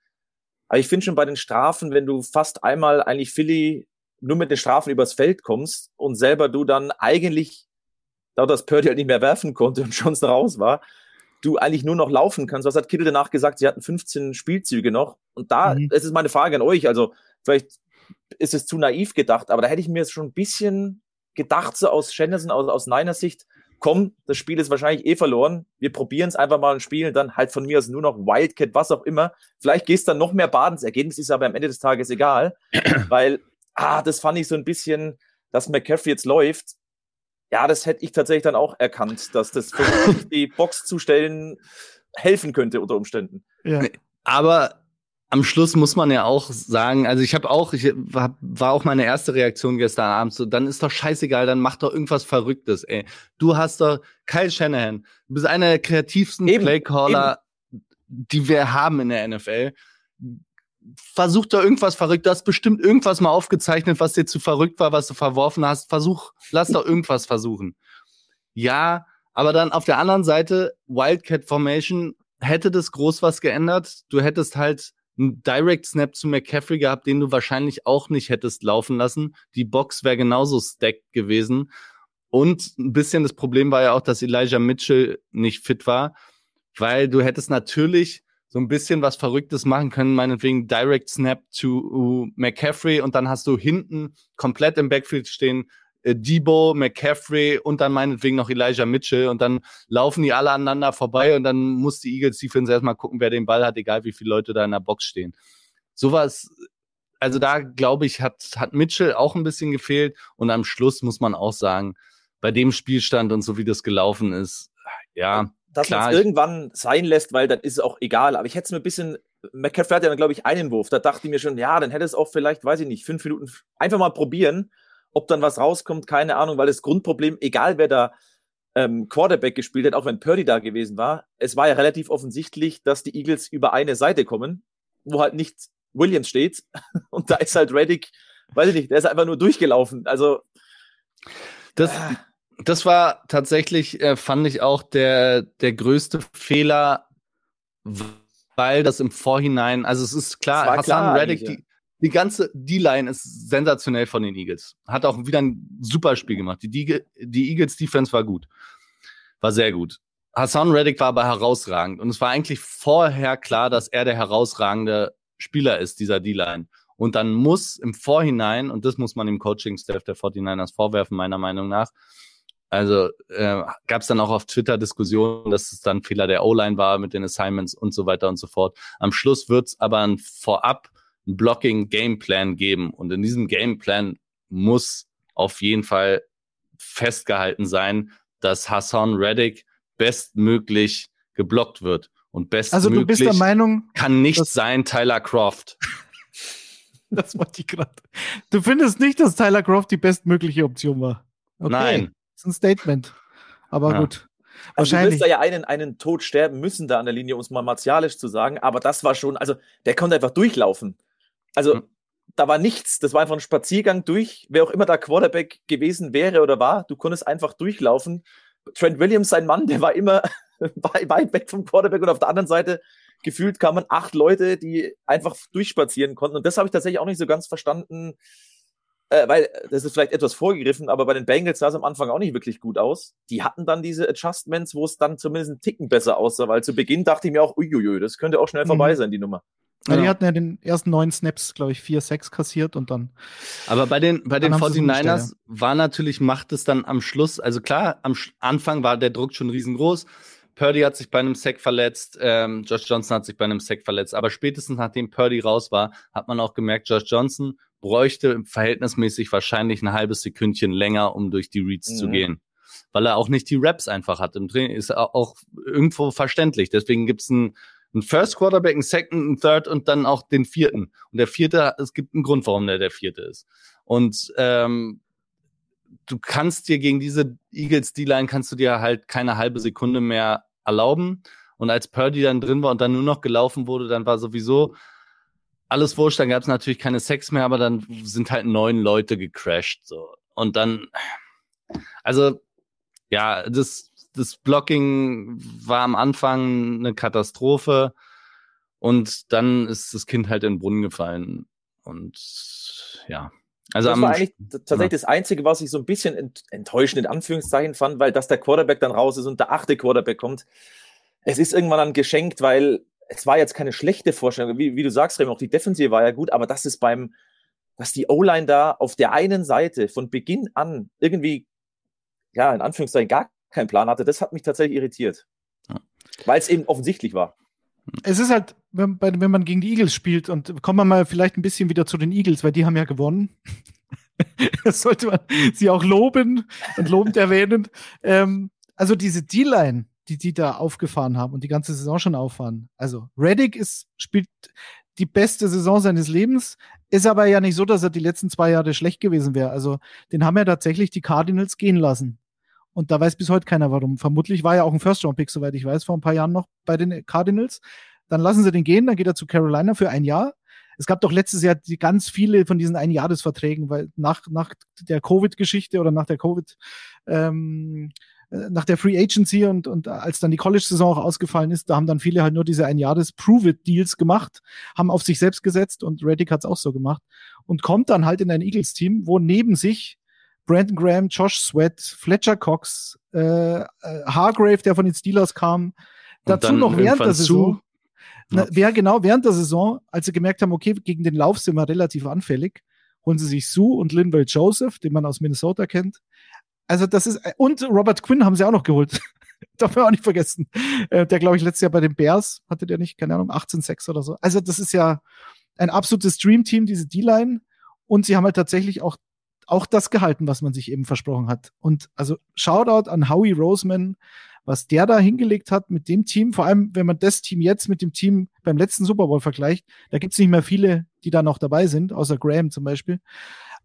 aber ich finde schon bei den Strafen, wenn du fast einmal eigentlich Philly nur mit den Strafen übers Feld kommst und selber du dann eigentlich, da das Purdy halt nicht mehr werfen konnte und schon raus war, du eigentlich nur noch laufen kannst. Was hat Kittel danach gesagt? Sie hatten 15 Spielzüge noch. Und da, mhm. es ist meine Frage an euch. Also, vielleicht ist es zu naiv gedacht, aber da hätte ich mir schon ein bisschen gedacht, so aus Shenderson, aus, aus Niners Sicht, komm, das Spiel ist wahrscheinlich eh verloren. Wir probieren es einfach mal und spielen dann halt von mir aus nur noch Wildcat, was auch immer. Vielleicht gehst dann noch mehr baden. Das Ergebnis ist aber am Ende des Tages egal, weil, ah, das fand ich so ein bisschen, dass McCaffrey jetzt läuft. ja, das hätte ich tatsächlich dann auch erkannt, dass das für die Box zu stellen helfen könnte unter Umständen. Ja. Aber am Schluss muss man ja auch sagen, also ich habe auch, ich war, war auch meine erste Reaktion gestern Abend so, dann ist doch scheißegal, dann mach doch irgendwas Verrücktes, ey. Du hast doch Kyle Shanahan, du bist einer der kreativsten eben, Playcaller, eben. die wir haben in der NFL. Versuch doch irgendwas verrückt, du hast bestimmt irgendwas mal aufgezeichnet, was dir zu verrückt war, was du verworfen hast. Versuch, lass doch irgendwas versuchen. Ja, aber dann auf der anderen Seite, Wildcat Formation, hätte das groß was geändert? Du hättest halt einen Direct Snap zu McCaffrey gehabt, den du wahrscheinlich auch nicht hättest laufen lassen. Die Box wäre genauso stacked gewesen. Und ein bisschen das Problem war ja auch, dass Elijah Mitchell nicht fit war, weil du hättest natürlich so ein bisschen was Verrücktes machen können, meinetwegen Direct Snap to McCaffrey und dann hast du hinten komplett im Backfield stehen äh, Debo, McCaffrey und dann meinetwegen noch Elijah Mitchell und dann laufen die alle aneinander vorbei und dann muss die Eagles Defense erstmal gucken, wer den Ball hat, egal wie viele Leute da in der Box stehen. Sowas, also da glaube ich, hat, hat Mitchell auch ein bisschen gefehlt und am Schluss muss man auch sagen, bei dem Spielstand und so wie das gelaufen ist, ja. Dass man es irgendwann sein lässt, weil dann ist es auch egal. Aber ich hätte es mir ein bisschen, McCaffrey hat ja dann, glaube ich, einen Wurf. Da dachte ich mir schon, ja, dann hätte es auch vielleicht, weiß ich nicht, fünf Minuten einfach mal probieren ob dann was rauskommt, keine Ahnung, weil das Grundproblem, egal wer da ähm, Quarterback gespielt hat, auch wenn Purdy da gewesen war, es war ja relativ offensichtlich, dass die Eagles über eine Seite kommen, wo halt nicht Williams steht. Und da ist halt Reddick, weiß ich nicht, der ist einfach nur durchgelaufen. Also. Das, äh. das war tatsächlich, äh, fand ich auch der, der größte Fehler, weil das im Vorhinein, also es ist klar, Hassan klar Reddick, die, die ganze D-Line ist sensationell von den Eagles. Hat auch wieder ein super Spiel gemacht. Die, die, Eagles Defense war gut. War sehr gut. Hassan Reddick war aber herausragend. Und es war eigentlich vorher klar, dass er der herausragende Spieler ist, dieser D-Line. Und dann muss im Vorhinein, und das muss man dem Coaching-Staff der 49ers vorwerfen, meiner Meinung nach, also äh, gab es dann auch auf Twitter Diskussionen, dass es dann Fehler der O-Line war mit den Assignments und so weiter und so fort. Am Schluss wird es aber ein vorab einen Blocking-Gameplan geben. Und in diesem Gameplan muss auf jeden Fall festgehalten sein, dass Hassan Reddick bestmöglich geblockt wird. Und bestmöglich also du bist der Meinung, kann nicht sein Tyler Croft. das wollte ich gerade. Du findest nicht, dass Tyler Croft die bestmögliche Option war? Okay. Nein. Das ist ein Statement. Aber ja. gut. Also Wahrscheinlich. du wirst da ja einen, einen Tod sterben müssen da an der Linie, um es mal martialisch zu sagen. Aber das war schon, also der konnte einfach durchlaufen. Also mhm. da war nichts. Das war einfach ein Spaziergang durch. Wer auch immer da Quarterback gewesen wäre oder war, du konntest einfach durchlaufen. Trent Williams, sein Mann, der war immer weit weg vom Quarterback und auf der anderen Seite gefühlt kamen acht Leute, die einfach durchspazieren konnten. Und das habe ich tatsächlich auch nicht so ganz verstanden, äh, weil das ist vielleicht etwas vorgegriffen, aber bei den Bengals sah es am Anfang auch nicht wirklich gut aus. Die hatten dann diese Adjustments, wo es dann zumindest einen Ticken besser aussah, weil zu Beginn dachte ich mir auch, uiuiui, das könnte auch schnell mhm. vorbei sein, die Nummer. Ja, die hatten ja den ersten neun Snaps, glaube ich, vier, sechs kassiert und dann. Aber bei den, bei den 49ers war natürlich, macht es dann am Schluss, also klar, am Anfang war der Druck schon riesengroß. Purdy hat sich bei einem Sack verletzt, ähm, Josh Johnson hat sich bei einem Sack verletzt, aber spätestens nachdem Purdy raus war, hat man auch gemerkt, Josh Johnson bräuchte verhältnismäßig wahrscheinlich ein halbes Sekündchen länger, um durch die Reads mhm. zu gehen. Weil er auch nicht die Raps einfach hat im Training, ist auch irgendwo verständlich. Deswegen gibt's ein ein First Quarterback, ein Second, ein Third und dann auch den vierten. Und der vierte, es gibt einen Grund, warum der der vierte ist. Und ähm, du kannst dir gegen diese Eagles D-Line kannst du dir halt keine halbe Sekunde mehr erlauben. Und als Purdy dann drin war und dann nur noch gelaufen wurde, dann war sowieso alles wurscht. Dann gab es natürlich keine Sex mehr, aber dann sind halt neun Leute gecrashed. So. Und dann, also ja, das das Blocking war am Anfang eine Katastrophe und dann ist das Kind halt in den Brunnen gefallen. Und ja. Also das war eigentlich tatsächlich ja. das Einzige, was ich so ein bisschen enttäuschend in Anführungszeichen fand, weil dass der Quarterback dann raus ist und der achte Quarterback kommt. Es ist irgendwann dann geschenkt, weil es war jetzt keine schlechte Vorstellung. Wie, wie du sagst, Rem, auch die Defensive war ja gut, aber das ist beim, dass die O-Line da auf der einen Seite von Beginn an irgendwie, ja, in Anführungszeichen gar keinen Plan hatte, das hat mich tatsächlich irritiert. Ja. Weil es eben offensichtlich war. Es ist halt, wenn, wenn, man gegen die Eagles spielt, und kommen wir mal vielleicht ein bisschen wieder zu den Eagles, weil die haben ja gewonnen. das sollte man sie auch loben und lobend erwähnen. Ähm, also diese D-Line, die die da aufgefahren haben und die ganze Saison schon auffahren. Also Reddick ist, spielt die beste Saison seines Lebens, ist aber ja nicht so, dass er die letzten zwei Jahre schlecht gewesen wäre. Also den haben ja tatsächlich die Cardinals gehen lassen. Und da weiß bis heute keiner warum. Vermutlich war er auch ein First-Round-Pick, soweit ich weiß, vor ein paar Jahren noch bei den Cardinals. Dann lassen sie den gehen, dann geht er zu Carolina für ein Jahr. Es gab doch letztes Jahr die ganz viele von diesen Einjahresverträgen, weil nach, nach der Covid-Geschichte oder nach der Covid, ähm, äh, nach der Free Agency und, und als dann die College-Saison auch ausgefallen ist, da haben dann viele halt nur diese Einjahres-Prove-It-Deals gemacht, haben auf sich selbst gesetzt und Reddick hat es auch so gemacht und kommt dann halt in ein Eagles-Team, wo neben sich Brandon Graham, Josh Sweat, Fletcher Cox, äh, äh Hargrave, der von den Steelers kam, dazu noch während der Saison. Na, wer genau während der Saison, als sie gemerkt haben, okay, gegen den Lauf sind wir relativ anfällig, holen sie sich Sue und Linville Joseph, den man aus Minnesota kennt. Also das ist, und Robert Quinn haben sie auch noch geholt. Darf man auch nicht vergessen. Äh, der, glaube ich, letztes Jahr bei den Bears hatte der nicht, keine Ahnung, 18-6 oder so. Also das ist ja ein absolutes Dream-Team, diese D-Line. Und sie haben halt tatsächlich auch, auch das gehalten, was man sich eben versprochen hat. Und also Shoutout an Howie Roseman, was der da hingelegt hat mit dem Team, vor allem wenn man das Team jetzt mit dem Team beim letzten Super Bowl vergleicht, da gibt es nicht mehr viele, die da noch dabei sind, außer Graham zum Beispiel.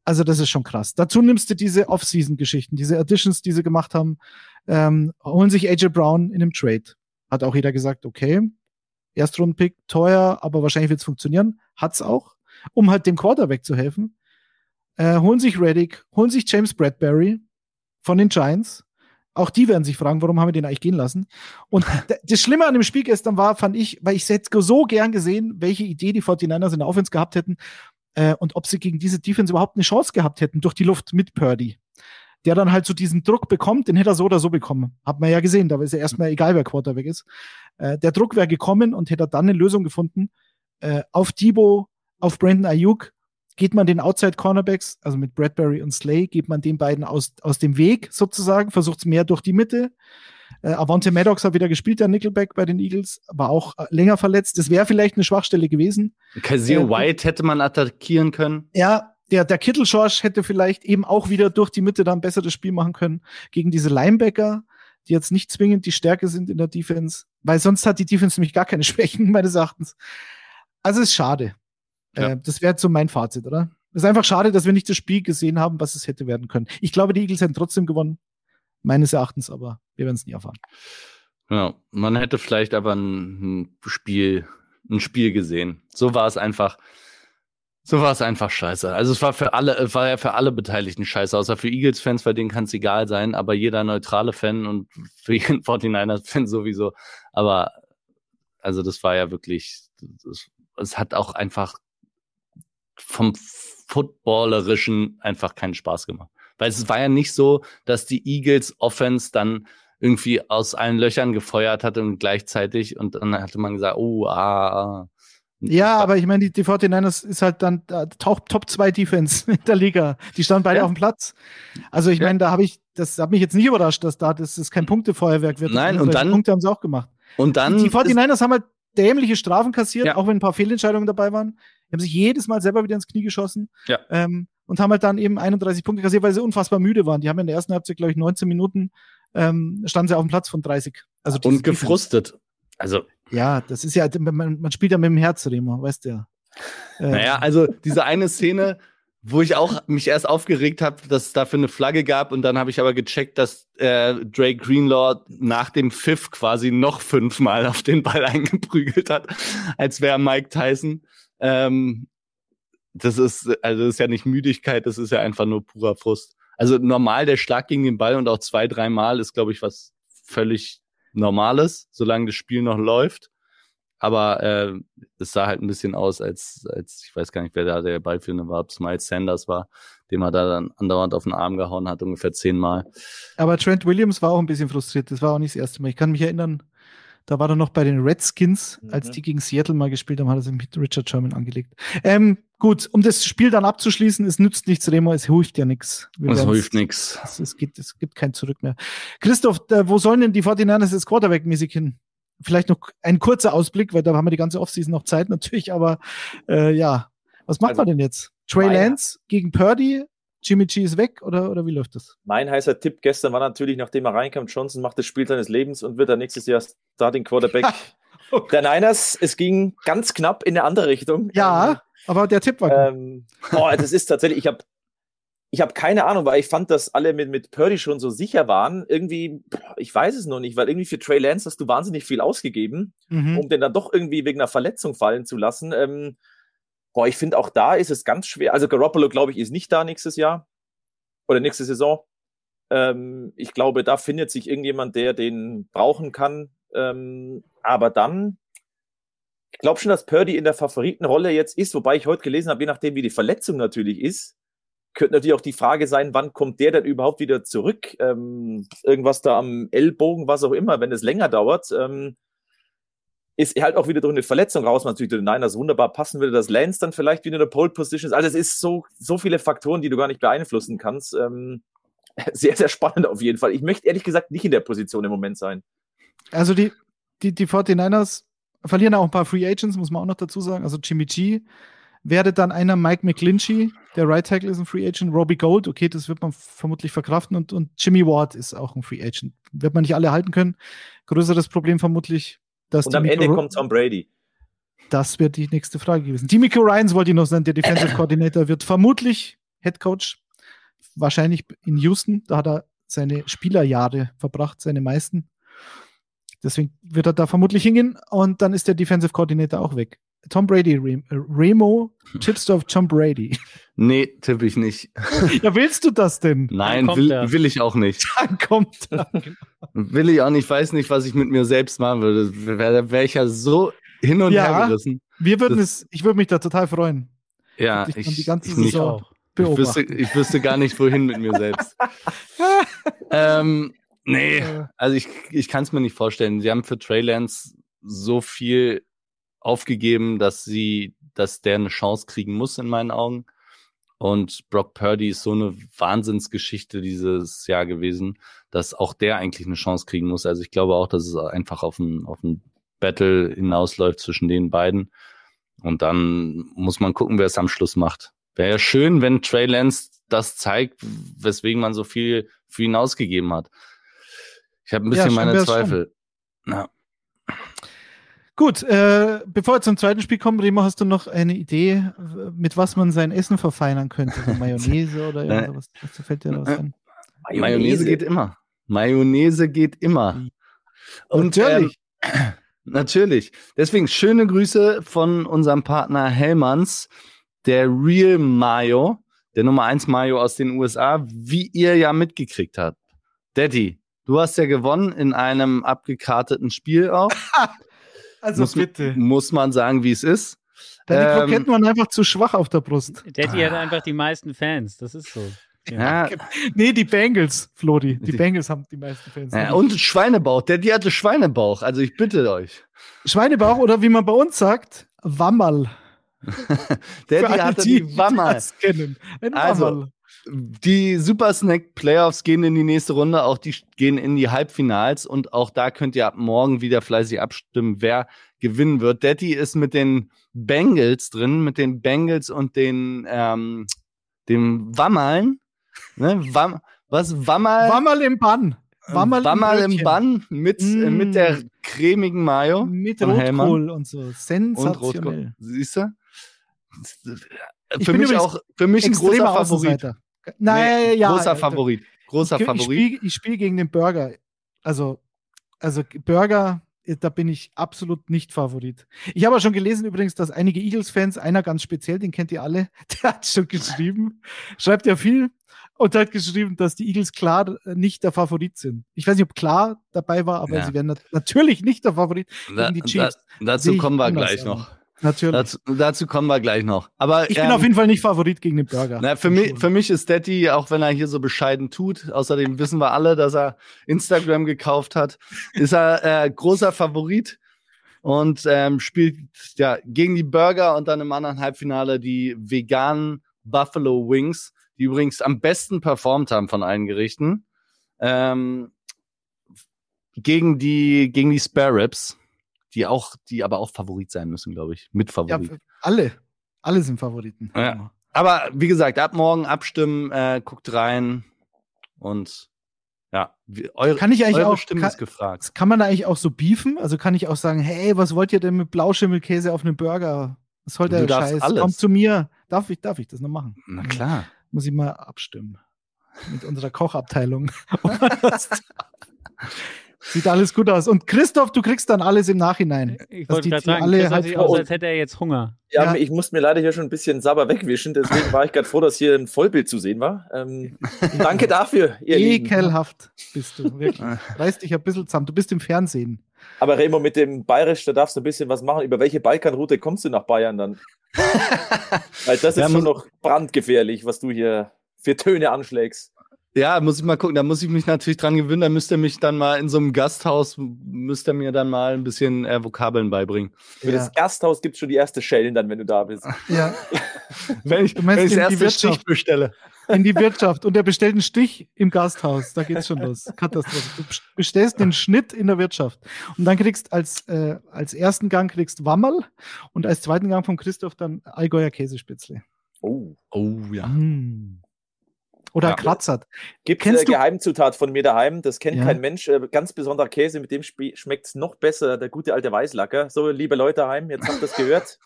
Also das ist schon krass. Dazu nimmst du diese Off-Season-Geschichten, diese Additions, die sie gemacht haben, ähm, holen sich AJ Brown in einem Trade. Hat auch jeder gesagt, okay, Erstrunden-Pick, teuer, aber wahrscheinlich wird es funktionieren. Hat's auch, um halt dem Quarterback zu helfen. Äh, holen sich Reddick, holen sich James Bradbury von den Giants. Auch die werden sich fragen, warum haben wir den eigentlich gehen lassen? Und das Schlimme an dem Spiel gestern war, fand ich, weil ich hätte so gern gesehen, welche Idee die 49ers in der Offense gehabt hätten äh, und ob sie gegen diese Defense überhaupt eine Chance gehabt hätten durch die Luft mit Purdy. Der dann halt so diesen Druck bekommt, den hätte er so oder so bekommen. Hat man ja gesehen, da ist ja erstmal egal, wer Quarterback ist. Äh, der Druck wäre gekommen und hätte er dann eine Lösung gefunden. Äh, auf Debo, auf Brandon Ayuk geht man den Outside Cornerbacks, also mit Bradbury und Slay, geht man den beiden aus, aus dem Weg sozusagen, versucht es mehr durch die Mitte. Äh, Avante Maddox hat wieder gespielt, der Nickelback bei den Eagles, war auch äh, länger verletzt. Das wäre vielleicht eine Schwachstelle gewesen. Kazir äh, White hätte man attackieren können. Ja, der, der Kittel Schorsch hätte vielleicht eben auch wieder durch die Mitte dann besser das Spiel machen können gegen diese Linebacker, die jetzt nicht zwingend die Stärke sind in der Defense, weil sonst hat die Defense nämlich gar keine Schwächen, meines Erachtens. Also ist schade. Ja. Äh, das wäre so mein Fazit, oder? Es ist einfach schade, dass wir nicht das Spiel gesehen haben, was es hätte werden können. Ich glaube, die Eagles hätten trotzdem gewonnen, meines Erachtens, aber wir werden es nie erfahren. Ja, man hätte vielleicht aber ein Spiel, ein Spiel gesehen. So war es einfach. So war es einfach scheiße. Also es war für alle, es war ja für alle Beteiligten scheiße, außer für Eagles-Fans, bei denen kann es egal sein, aber jeder neutrale Fan und für jeden 49ers-Fan sowieso. Aber also das war ja wirklich, es hat auch einfach vom Footballerischen einfach keinen Spaß gemacht. Weil es war ja nicht so, dass die Eagles Offense dann irgendwie aus allen Löchern gefeuert hat und gleichzeitig und dann hatte man gesagt, oh, ah. ah. Ja, aber ich meine, die, die 49ers ist halt dann äh, Top, Top 2 Defense in der Liga. Die standen beide ja. auf dem Platz. Also ich ja. meine, da habe ich, das hat mich jetzt nicht überrascht, dass da das ist kein Punktefeuerwerk wird. Nein, und dann. Punkte haben sie auch gemacht. Und dann. Die, die 49ers haben halt dämliche Strafen kassiert, ja. auch wenn ein paar Fehlentscheidungen dabei waren. Die haben sich jedes Mal selber wieder ins Knie geschossen. Ja. Ähm, und haben halt dann eben 31 Punkte kassiert, weil sie unfassbar müde waren. Die haben in der ersten Halbzeit, glaube ich, 19 Minuten ähm, standen sie auf dem Platz von 30. Also und gefrustet. Defense. Also. Ja, das ist ja, man, man spielt ja mit dem Herz, Remo, weißt du ja. Äh, naja, also diese eine Szene, wo ich auch mich erst aufgeregt habe, dass es dafür eine Flagge gab und dann habe ich aber gecheckt, dass äh, Drake Greenlaw nach dem Pfiff quasi noch fünfmal auf den Ball eingeprügelt hat, als wäre Mike Tyson. Ähm, das ist also das ist ja nicht Müdigkeit, das ist ja einfach nur purer Frust. Also normal der Schlag gegen den Ball und auch zwei, dreimal ist, glaube ich, was völlig Normales, solange das Spiel noch läuft. Aber äh, es sah halt ein bisschen aus, als, als ich weiß gar nicht, wer da der Ballführende war, ob es Miles Sanders war, dem er da dann andauernd auf den Arm gehauen hat, ungefähr zehnmal. Aber Trent Williams war auch ein bisschen frustriert. Das war auch nicht das erste Mal. Ich kann mich erinnern, da war er noch bei den Redskins, mhm. als die gegen Seattle mal gespielt haben, hat er sich mit Richard Sherman angelegt. Ähm, gut, um das Spiel dann abzuschließen, es nützt nichts, Remo, es hilft ja nichts. Es hilft nichts. Es, es, gibt, es gibt kein Zurück mehr. Christoph, da, wo sollen denn die 49ers jetzt Quarterback-mäßig hin? Vielleicht noch ein kurzer Ausblick, weil da haben wir die ganze Offseason noch Zeit natürlich, aber äh, ja, was macht also, man denn jetzt? Trey Lance gegen Purdy, Jimmy G ist weg oder, oder wie läuft das? Mein heißer Tipp gestern war natürlich, nachdem er reinkam, Johnson macht das Spiel seines Lebens und wird dann nächstes Jahr Starting Quarterback okay. der Niners. Es ging ganz knapp in eine andere Richtung. Ja, ähm, aber der Tipp war gut. Ähm, oh, das ist tatsächlich, ich habe ich habe keine Ahnung, weil ich fand, dass alle mit, mit Purdy schon so sicher waren. Irgendwie, ich weiß es noch nicht, weil irgendwie für Trey Lance hast du wahnsinnig viel ausgegeben, mhm. um den dann doch irgendwie wegen einer Verletzung fallen zu lassen. Ähm, boah, ich finde auch da ist es ganz schwer. Also Garoppolo, glaube ich, ist nicht da nächstes Jahr oder nächste Saison. Ähm, ich glaube, da findet sich irgendjemand, der den brauchen kann. Ähm, aber dann, ich glaube schon, dass Purdy in der Favoritenrolle jetzt ist, wobei ich heute gelesen habe, je nachdem, wie die Verletzung natürlich ist, könnte natürlich auch die Frage sein, wann kommt der denn überhaupt wieder zurück? Ähm, irgendwas da am Ellbogen, was auch immer, wenn es länger dauert. Ähm, ist halt auch wieder durch eine Verletzung raus, natürlich durch den Niners wunderbar passen würde, dass Lance dann vielleicht wieder in der Pole Position ist. Also es ist so, so viele Faktoren, die du gar nicht beeinflussen kannst. Ähm, sehr, sehr spannend auf jeden Fall. Ich möchte ehrlich gesagt nicht in der Position im Moment sein. Also die, die, die 49ers verlieren auch ein paar Free Agents, muss man auch noch dazu sagen. Also Jimmy G wäre dann einer Mike McClinchy, der Right Tackle ist ein Free Agent, Robbie Gold, okay, das wird man vermutlich verkraften und, und Jimmy Ward ist auch ein Free Agent. Wird man nicht alle halten können. Größeres Problem vermutlich, dass Und am Ende kommt Tom Brady. Das wird die nächste Frage gewesen. Demico Ryans wollte ich noch sein, der Defensive Coordinator wird vermutlich Head Coach, wahrscheinlich in Houston, da hat er seine Spielerjahre verbracht, seine meisten. Deswegen wird er da vermutlich hingehen und dann ist der Defensive Coordinator auch weg. Tom Brady, Rem äh, Remo, tippst du auf Tom Brady? Nee, tippe ich nicht. Ja, willst du das denn? Nein, will, will, ich auch nicht. Dann kommt er. Will ich auch nicht, weiß nicht, was ich mit mir selbst machen würde. Wäre wär ich ja so hin und ja, her gerissen. Wir würden es, ich würde mich da total freuen. Ja, ich, ich, die ganze ich nicht auch. Ich wüsste, ich wüsste, gar nicht, wohin mit mir selbst. ähm, nee, also ich, ich kann es mir nicht vorstellen. Sie haben für Trey Lance so viel aufgegeben, dass sie, dass der eine Chance kriegen muss in meinen Augen. Und Brock Purdy ist so eine Wahnsinnsgeschichte dieses Jahr gewesen, dass auch der eigentlich eine Chance kriegen muss. Also ich glaube auch, dass es einfach auf ein, auf ein Battle hinausläuft zwischen den beiden. Und dann muss man gucken, wer es am Schluss macht. Wäre ja schön, wenn Trey Lance das zeigt, weswegen man so viel für ihn ausgegeben hat. Ich habe ein bisschen ja, meine Zweifel. Ja. Gut, äh, bevor wir zum zweiten Spiel kommen, Remo, hast du noch eine Idee, mit was man sein Essen verfeinern könnte? So Mayonnaise oder irgendwas? Was fällt dir da was an? Mayonnaise. Mayonnaise geht immer. Mayonnaise geht immer. Und natürlich. Ähm, natürlich. Deswegen schöne Grüße von unserem Partner Hellmanns, der Real Mayo, der Nummer 1 Mayo aus den USA, wie ihr ja mitgekriegt habt. Daddy, du hast ja gewonnen in einem abgekarteten Spiel auch. Also muss, bitte. Muss man sagen, wie es ist. Deine ähm, Kroketten waren einfach zu schwach auf der Brust. Daddy hat einfach die meisten Fans, das ist so. Ja. Nee, die Bengals, Flori. Die, die Bengals haben die meisten Fans. Ja, und Schweinebauch. Daddy hatte Schweinebauch. Also ich bitte euch. Schweinebauch oder wie man bei uns sagt, Wammerl. Daddy hatte die Wammerl. Kennen. Ein also, die Super Snack Playoffs gehen in die nächste Runde, auch die gehen in die Halbfinals und auch da könnt ihr ab morgen wieder fleißig abstimmen, wer gewinnen wird. Daddy ist mit den Bengals drin, mit den Bengals und den ähm, dem Wammerln. Ne? Wam was Wammerl? Wammerl im Bann. Wammerl, Wammerl im, im Bann mit, mm. äh, mit der cremigen Mayo. Mit Rotkohl und so. Sensationell. Siehst du? Für mich auch, für mich ein großer Favorit. Nein, nee, ja. Großer Favorit. Großer ich, Favorit. Ich spiele spiel gegen den Burger. Also, also Burger, da bin ich absolut nicht Favorit. Ich habe auch schon gelesen übrigens, dass einige Eagles-Fans, einer ganz speziell, den kennt ihr alle, der hat schon geschrieben, schreibt ja viel und hat geschrieben, dass die Eagles klar nicht der Favorit sind. Ich weiß nicht, ob klar dabei war, aber ja. sie werden nat natürlich nicht der Favorit gegen die Chiefs. Da, dazu kommen wir gleich noch. Natürlich. Dazu, dazu, kommen wir gleich noch. Aber ich bin ähm, auf jeden Fall nicht Favorit gegen den Burger. Na, für, mich, für mich ist Daddy, auch wenn er hier so bescheiden tut, außerdem wissen wir alle, dass er Instagram gekauft hat, ist er äh, großer Favorit und ähm, spielt ja gegen die Burger und dann im anderen Halbfinale die veganen Buffalo Wings, die übrigens am besten performt haben von allen Gerichten. Ähm, gegen die gegen die Spare Ribs die auch, die aber auch Favorit sein müssen, glaube ich. Mit Favorit. Ja, alle. Alle sind Favoriten. Ja. aber wie gesagt, ab morgen abstimmen, äh, guckt rein und ja, eure, Kann ich eigentlich eure auch- Stimme kann- ist gefragt. Kann man da eigentlich auch so beefen? Also kann ich auch sagen, hey, was wollt ihr denn mit Blauschimmelkäse auf einem Burger? Was soll der Scheiß? alles. Kommt zu mir. Darf ich, darf ich das noch machen? Na klar. Muss ich mal abstimmen. Mit unserer Kochabteilung. Sieht alles gut aus. Und Christoph, du kriegst dann alles im Nachhinein. Ich wollte gerade sagen, alle halt sieht aus, als hätte er jetzt Hunger. Ja, Ja. ich musste mir leider hier schon ein bisschen sauber wegwischen, deswegen war ich gerade froh, dass hier ein Vollbild zu sehen war. Ähm, danke dafür, ihr Lieben. Ekelhaft bist du, wirklich. Reiß dich ein bisschen zusammen. Du bist im Fernsehen. Aber Remo, mit dem Bayerisch, da darfst du ein bisschen was machen. Über welche Balkanroute kommst du nach Bayern dann? Weil das ist Ja, schon noch brandgefährlich, was du hier für Töne anschlägst. Ja, muss ich mal gucken. Da muss ich mich natürlich dran gewöhnen. Da müsst ihr mich dann mal in so einem Gasthaus, müsst ihr mir dann mal ein bisschen äh, Vokabeln beibringen. Für das Gasthaus gibt es schon die erste Schellen dann, wenn du da bist. ja. Wenn ich, Du meinst wenn ich das in die erste Wirtschaft? Stich bestelle. in die Wirtschaft und der bestellt einen Stich im Gasthaus. Da geht's schon los. Katastrophe. Du best- bestellst den Schnitt in der Wirtschaft und dann kriegst als äh, als ersten Gang kriegst Wammerl und als zweiten Gang von Christoph dann Allgäuer Käsespätzle. Oh. Oh ja. Mm. Oder Ja. Kratzert. Gibt Kennst eine du- Geheimzutat von mir daheim, das kennt Ja. kein Mensch. Äh, ganz besonderer Käse, mit dem schmeckt es noch besser, der gute alte Weißlacker. So, liebe Leute daheim, jetzt habt ihr es gehört.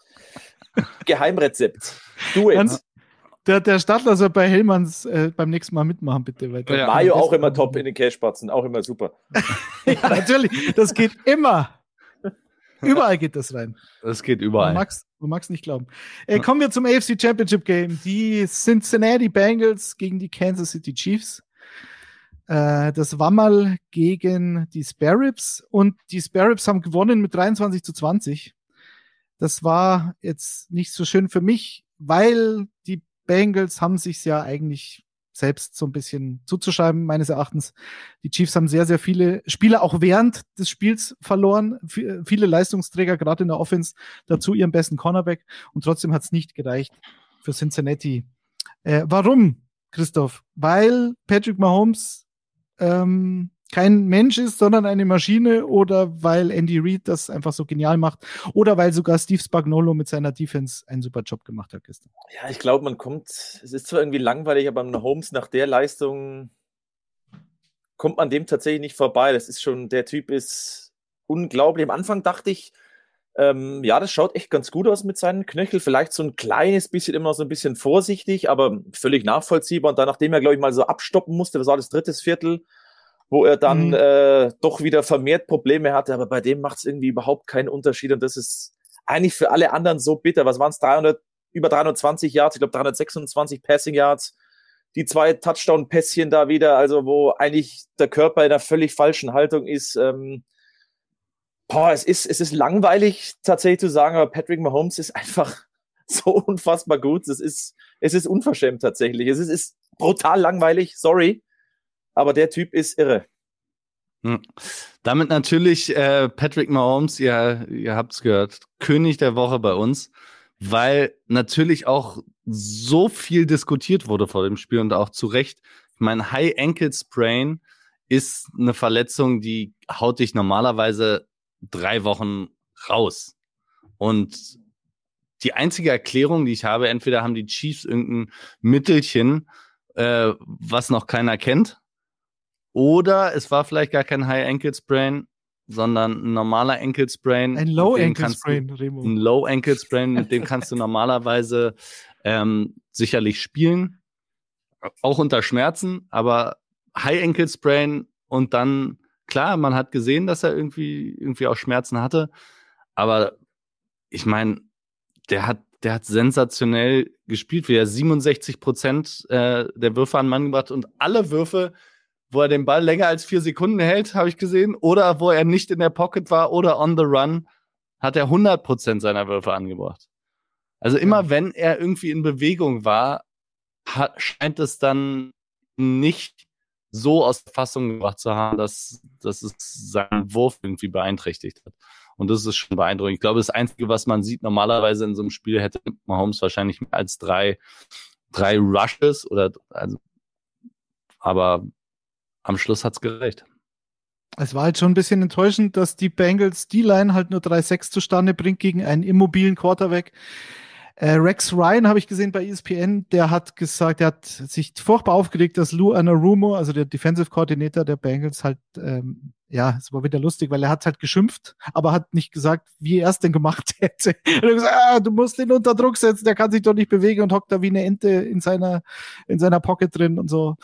Geheimrezept. Do it. Ganz- Der, der Stadler soll bei Hellmanns äh, beim nächsten Mal mitmachen, bitte. Weil der- Ja. Mayo auch immer top in den Kässpatzen, auch immer super. ja, natürlich. Das geht immer. Überall geht das rein. Das geht überall. mag's, man mag's nicht glauben. Äh, kommen wir zum AFC Championship Game. Die Cincinnati Bengals gegen die Kansas City Chiefs. Äh, das Wammerl gegen die Sparrows. Und die Sparrows haben gewonnen mit 23 zu 20. Das war jetzt nicht so schön für mich, weil die Bengals haben sich ja eigentlich selbst so ein bisschen zuzuschreiben, meines Erachtens. Die Chiefs haben sehr, sehr viele Spieler auch während des Spiels verloren. V viele Leistungsträger, gerade in der Offense, dazu ihren besten Cornerback. Und trotzdem hat es nicht gereicht für Cincinnati. Äh, warum, Christoph? Weil Patrick Mahomes ähm, kein Mensch ist, sondern eine Maschine oder weil Andy Reid das einfach so genial macht oder weil sogar Steve Spagnolo mit seiner Defense einen super Job gemacht hat gestern. Ja, ich glaube, man kommt, es ist zwar irgendwie langweilig, aber am Holmes nach der Leistung kommt man dem tatsächlich nicht vorbei. Das ist schon, der Typ ist unglaublich. Am Anfang dachte ich, ähm, ja, das schaut echt ganz gut aus mit seinen Knöchel. Vielleicht so ein kleines bisschen immer so ein bisschen vorsichtig, aber völlig nachvollziehbar. Und dann, nachdem er, glaube ich, mal so abstoppen musste, das war das drittes Viertel, wo er dann Mhm. äh, doch wieder vermehrt Probleme hatte, aber bei dem macht es irgendwie überhaupt keinen Unterschied. Und das ist eigentlich für alle anderen so bitter. Was waren es? 300, über 320 Yards, ich glaube 326 Passing Yards, die zwei Touchdown-Pässchen da wieder, also wo eigentlich der Körper in einer völlig falschen Haltung ist. Ähm, boah, es ist, es ist langweilig tatsächlich zu sagen, aber Patrick Mahomes ist einfach so unfassbar gut. Es ist, es ist unverschämt tatsächlich. Es ist, ist brutal langweilig, sorry. Aber der Typ ist irre. Hm. Damit natürlich äh, Patrick Mahomes, ihr, ihr habt es gehört, König der Woche bei uns, weil natürlich auch so viel diskutiert wurde vor dem Spiel und auch zu Recht. Ich meine, High Ankle Sprain ist eine Verletzung, die haut dich normalerweise drei Wochen raus. Und die einzige Erklärung, die ich habe, entweder haben die Chiefs irgendein Mittelchen, äh, was noch keiner kennt, oder es war vielleicht gar kein High Ankle Sprain, sondern ein normaler Ankle Sprain. Ein Low Ankle kannst du- Sprain, Remo. Ein Low Ankle Sprain, mit dem kannst du normalerweise ähm, sicherlich spielen, auch unter Schmerzen, aber High Ankle Sprain und dann, klar, man hat gesehen, dass er irgendwie, irgendwie auch Schmerzen hatte, aber ich meine, der hat, der hat sensationell gespielt, wie er 67 Prozent äh, der Würfe an den Mann gebracht und alle Würfe, wo er den Ball länger als vier Sekunden hält, habe ich gesehen, oder wo er nicht in der Pocket war oder on the run, hat er 100 Prozent seiner Würfe angebracht. Also immer wenn er irgendwie in Bewegung war, hat, scheint es dann nicht so aus der Fassung gebracht zu haben, dass, dass es seinen Wurf irgendwie beeinträchtigt hat. Und das ist schon beeindruckend. Ich glaube, das Einzige, was man sieht, normalerweise in so einem Spiel hätte Mahomes wahrscheinlich mehr als drei, drei Rushes oder, also, aber am Schluss hat's gereicht. Es war halt schon ein bisschen enttäuschend, dass die Bengals D-Line halt nur 3-6 zustande bringt gegen einen immobilen Quarterback. Äh, Rex Ryan habe ich gesehen bei ESPN, der hat gesagt, der hat sich furchtbar aufgeregt, dass Lou Anarumo, also der Defensive Coordinator der Bengals, halt, ähm, ja, es war wieder lustig, weil er hat halt geschimpft, aber hat nicht gesagt, wie er es denn gemacht hätte. Er hat gesagt, ah, du musst ihn unter Druck setzen, der kann sich doch nicht bewegen und hockt da wie eine Ente in seiner, in seiner Pocket drin und so.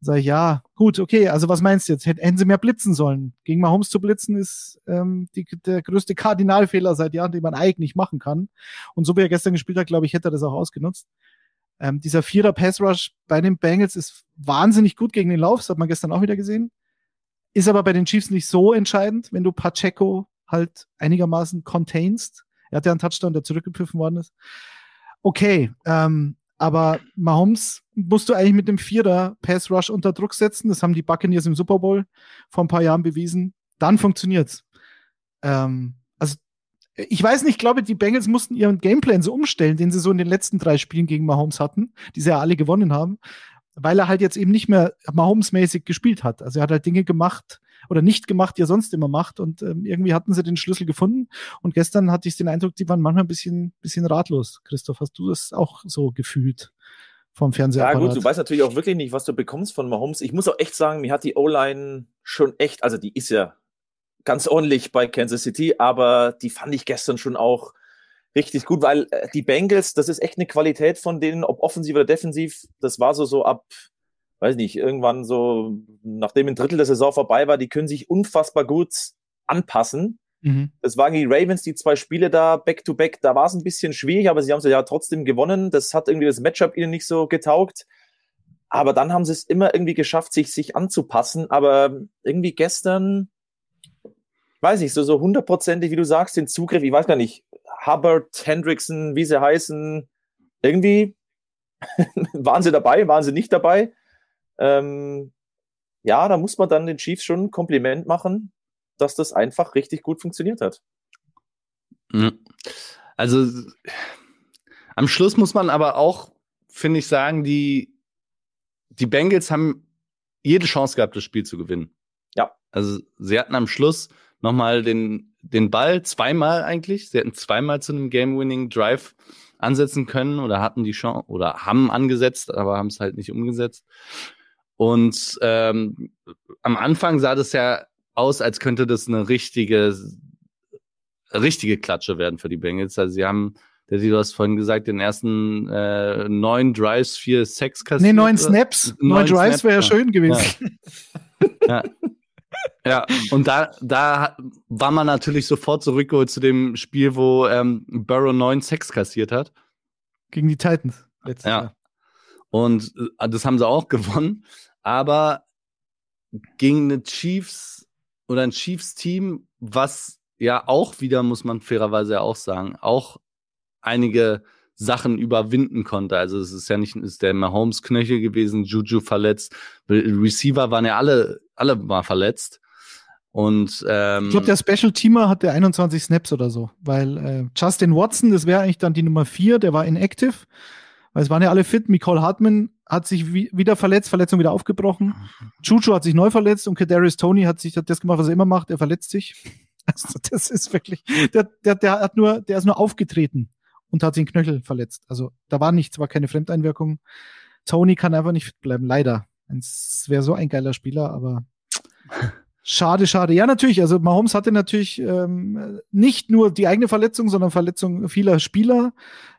Sag ich, ja, gut, okay, also was meinst du jetzt? Hätten sie mehr blitzen sollen? Gegen Mahomes zu blitzen ist ähm, die, der größte Kardinalfehler seit Jahren, den man eigentlich machen kann. Und so wie er gestern gespielt hat, glaube ich, hätte er das auch ausgenutzt. Ähm, dieser Vierer Pass Rush bei den Bengals ist wahnsinnig gut gegen den Lauf, das hat man gestern auch wieder gesehen. Ist aber bei den Chiefs nicht so entscheidend, wenn du Pacheco halt einigermaßen containst. Er hat ja einen Touchdown, der zurückgepfiffen worden ist. Okay, ähm, aber Mahomes musst du eigentlich mit dem Vierer Pass Rush unter Druck setzen. Das haben die Buccaneers im Super Bowl vor ein paar Jahren bewiesen. Dann funktioniert's. Ähm, also ich weiß nicht, ich glaube, die Bengals mussten ihren Gameplan so umstellen, den sie so in den letzten drei Spielen gegen Mahomes hatten, die sie ja alle gewonnen haben, weil er halt jetzt eben nicht mehr Mahomes-mäßig gespielt hat. Also er hat halt Dinge gemacht, oder nicht gemacht, die er sonst immer macht. Und ähm, irgendwie hatten sie den Schlüssel gefunden. Und gestern hatte ich den Eindruck, die waren manchmal ein bisschen, bisschen ratlos. Christoph, hast du das auch so gefühlt? Vom Fernseher. Ja, gut, du weißt natürlich auch wirklich nicht, was du bekommst von Mahomes. Ich muss auch echt sagen, mir hat die O-Line schon echt, also die ist ja ganz ordentlich bei Kansas City, aber die fand ich gestern schon auch richtig gut, weil äh, die Bengals, das ist echt eine Qualität von denen, ob offensiv oder defensiv, das war so, so ab weiß nicht, irgendwann so, nachdem ein Drittel der Saison vorbei war, die können sich unfassbar gut anpassen. Mhm. Das waren die Ravens, die zwei Spiele da back-to-back, -back, da war es ein bisschen schwierig, aber sie haben es ja trotzdem gewonnen. Das hat irgendwie das Matchup ihnen nicht so getaugt. Aber dann haben sie es immer irgendwie geschafft, sich, sich anzupassen. Aber irgendwie gestern, weiß ich, so, so hundertprozentig, wie du sagst, den Zugriff, ich weiß gar nicht, Hubbard, Hendrickson, wie sie heißen, irgendwie waren sie dabei, waren sie nicht dabei. Ähm, ja, da muss man dann den Chiefs schon ein Kompliment machen, dass das einfach richtig gut funktioniert hat. Also am Schluss muss man aber auch, finde ich, sagen, die, die Bengals haben jede Chance gehabt, das Spiel zu gewinnen. Ja. Also sie hatten am Schluss nochmal den, den Ball, zweimal eigentlich. Sie hätten zweimal zu einem Game-Winning-Drive ansetzen können oder hatten die Chance oder haben angesetzt, aber haben es halt nicht umgesetzt. Und ähm, am Anfang sah das ja aus, als könnte das eine richtige, richtige Klatsche werden für die Bengals. Also sie haben, der du hast vorhin gesagt, den ersten äh, neun Drives, vier Sex kassiert. Nee, neun Snaps. Neun, Drives wäre ja schön gewesen. Ja. ja. Ja, und da, da war man natürlich sofort zurückgeholt zu dem Spiel, wo ähm, Burrow neun Sex kassiert hat. Gegen die Titans letztes ja. Jahr. Und äh, das haben sie auch gewonnen aber gegen eine Chiefs oder ein Chiefs-Team, was ja auch wieder, muss man fairerweise auch sagen, auch einige Sachen überwinden konnte. Also es ist ja nicht ist der Mahomes Knöchel gewesen, Juju verletzt, Receiver waren ja alle alle mal verletzt. Und ähm, ich glaube, der Special Teamer hatte 21 Snaps oder so, weil äh, Justin Watson, das wäre eigentlich dann die Nummer 4, der war inactive, weil es waren ja alle fit. Nicole Hartman hat sich wieder verletzt, Verletzung wieder aufgebrochen. Chuchu hat sich neu verletzt und Kadarius Tony hat sich hat das gemacht, was er immer macht, er verletzt sich. Also das ist wirklich, der, der, der hat nur, der ist nur aufgetreten und hat sich den Knöchel verletzt. Also da war nichts, war keine Fremdeinwirkung. Tony kann einfach nicht fit bleiben, leider. Es wäre so ein geiler Spieler, aber schade, schade. Ja, natürlich. Also Mahomes hatte natürlich ähm, nicht nur die eigene Verletzung, sondern Verletzung vieler Spieler.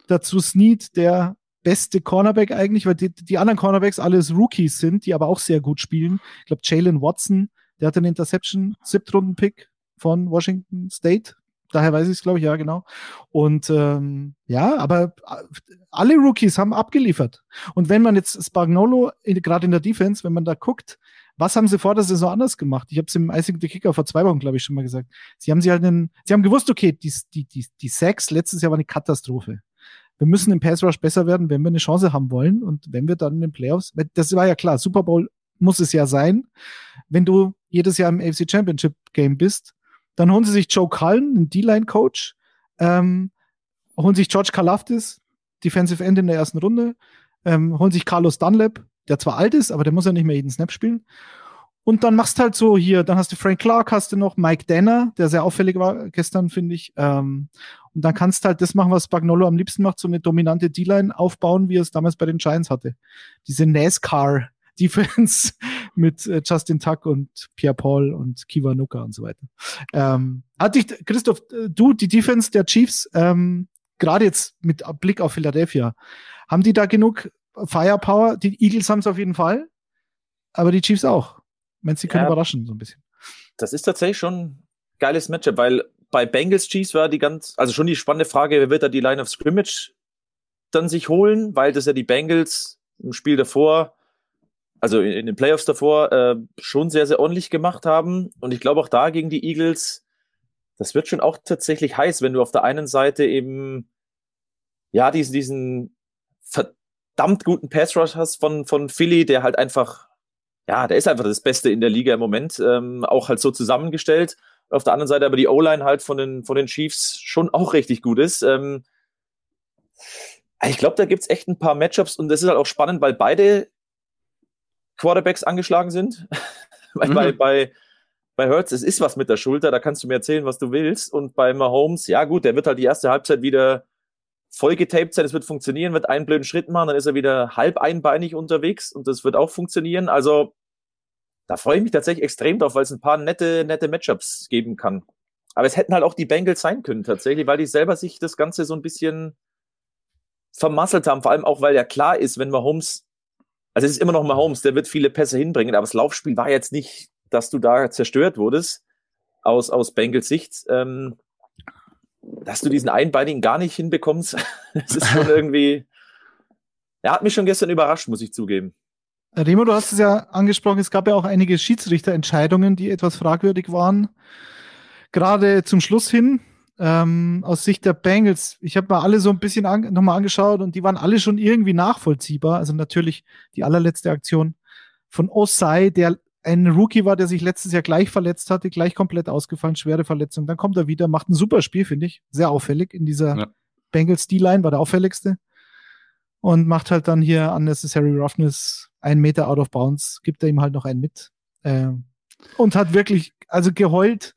Dazu Snead, der beste Cornerback eigentlich, weil die, die anderen Cornerbacks alles Rookies sind, die aber auch sehr gut spielen. Ich glaube, Jalen Watson, der hatte eine Interception, Siebtrunden-Pick von Washington State. Daher weiß ich es, glaube ich, ja, genau. Und ähm, ja, aber äh, alle Rookies haben abgeliefert. Und wenn man jetzt Spagnolo, gerade in der Defense, wenn man da guckt, was haben sie vor der Saison anders gemacht? Ich habe es im Icing the Kicker vor zwei Wochen, glaube ich, schon mal gesagt. Sie haben sie halt einen, sie haben gewusst, okay, die, die, die, die Sacks letztes Jahr war eine Katastrophe wir müssen im Pass Rush besser werden, wenn wir eine Chance haben wollen. Und wenn wir dann in den Playoffs, das war ja klar, Super Bowl muss es ja sein. Wenn du jedes Jahr im AFC Championship Game bist, dann holen sie sich Joe Cullen, einen D-Line-Coach, ähm, holen sich George Kalafdis, Defensive End in der ersten Runde, ähm, holen sich Carlos Dunlap, der zwar alt ist, aber der muss ja nicht mehr jeden Snap spielen. Und dann machst halt so hier, dann hast du Frank Clark, hast du noch Mike Danner, der sehr auffällig war gestern, finde ich. Ähm, und dann kannst du halt das machen, was Spagnolo am liebsten macht, so eine dominante D-Line aufbauen, wie er es damals bei den Giants hatte. Diese NASCAR Defense mit äh, Justin Tuck und Pierre Paul und Kiva Nuka und so weiter. Ähm, hat dich, Christoph, äh, du, die Defense der Chiefs, ähm, gerade jetzt mit Blick auf Philadelphia, haben die da genug Firepower? Die Eagles haben es auf jeden Fall, aber die Chiefs auch. Wenn sie können ja, überraschen, so ein bisschen. Das ist tatsächlich schon ein geiles Matchup, weil bei Bengals Chiefs war die ganz, also schon die spannende Frage, wer wird da die Line of Scrimmage dann sich holen, weil das ja die Bengals im Spiel davor, also in, in den Playoffs davor, äh, schon sehr, sehr ordentlich gemacht haben. Und ich glaube auch da gegen die Eagles, das wird schon auch tatsächlich heiß, wenn du auf der einen Seite eben, ja, diesen, diesen verdammt guten Pass Rush hast von, von Philly, der halt einfach ja, der ist einfach das Beste in der Liga im Moment, ähm, auch halt so zusammengestellt. Auf der anderen Seite aber die O-Line halt von den, von den Chiefs schon auch richtig gut ist. Ähm, ich glaube, da gibt es echt ein paar Matchups und das ist halt auch spannend, weil beide Quarterbacks angeschlagen sind. weil mhm. bei, bei, bei Hertz, es ist was mit der Schulter, da kannst du mir erzählen, was du willst. Und bei Mahomes, ja gut, der wird halt die erste Halbzeit wieder voll getaped sein, es wird funktionieren, wird einen blöden Schritt machen, dann ist er wieder halb einbeinig unterwegs und das wird auch funktionieren. Also da freue ich mich tatsächlich extrem drauf, weil es ein paar nette, nette Matchups geben kann. Aber es hätten halt auch die Bengals sein können tatsächlich, weil die selber sich das Ganze so ein bisschen vermasselt haben. Vor allem auch, weil ja klar ist, wenn Mahomes, also es ist immer noch Mahomes, der wird viele Pässe hinbringen, aber das Laufspiel war jetzt nicht, dass du da zerstört wurdest aus, aus Bengals Sicht. Ähm, dass du diesen Einbeinigen gar nicht hinbekommst, das ist schon irgendwie, er hat mich schon gestern überrascht, muss ich zugeben. Remo, du hast es ja angesprochen, es gab ja auch einige Schiedsrichterentscheidungen, die etwas fragwürdig waren. Gerade zum Schluss hin, ähm, aus Sicht der Bengals, ich habe mal alle so ein bisschen an, nochmal angeschaut und die waren alle schon irgendwie nachvollziehbar. Also natürlich die allerletzte Aktion von Osai, der ein Rookie war, der sich letztes Jahr gleich verletzt hatte, gleich komplett ausgefallen, schwere Verletzung. Dann kommt er wieder, macht ein super Spiel, finde ich. Sehr auffällig in dieser ja. Bengals D-Line, war der auffälligste. Und macht halt dann hier Unnecessary Roughness einen Meter out of bounds, gibt er ihm halt noch einen mit. Äh, und hat wirklich, also geheult.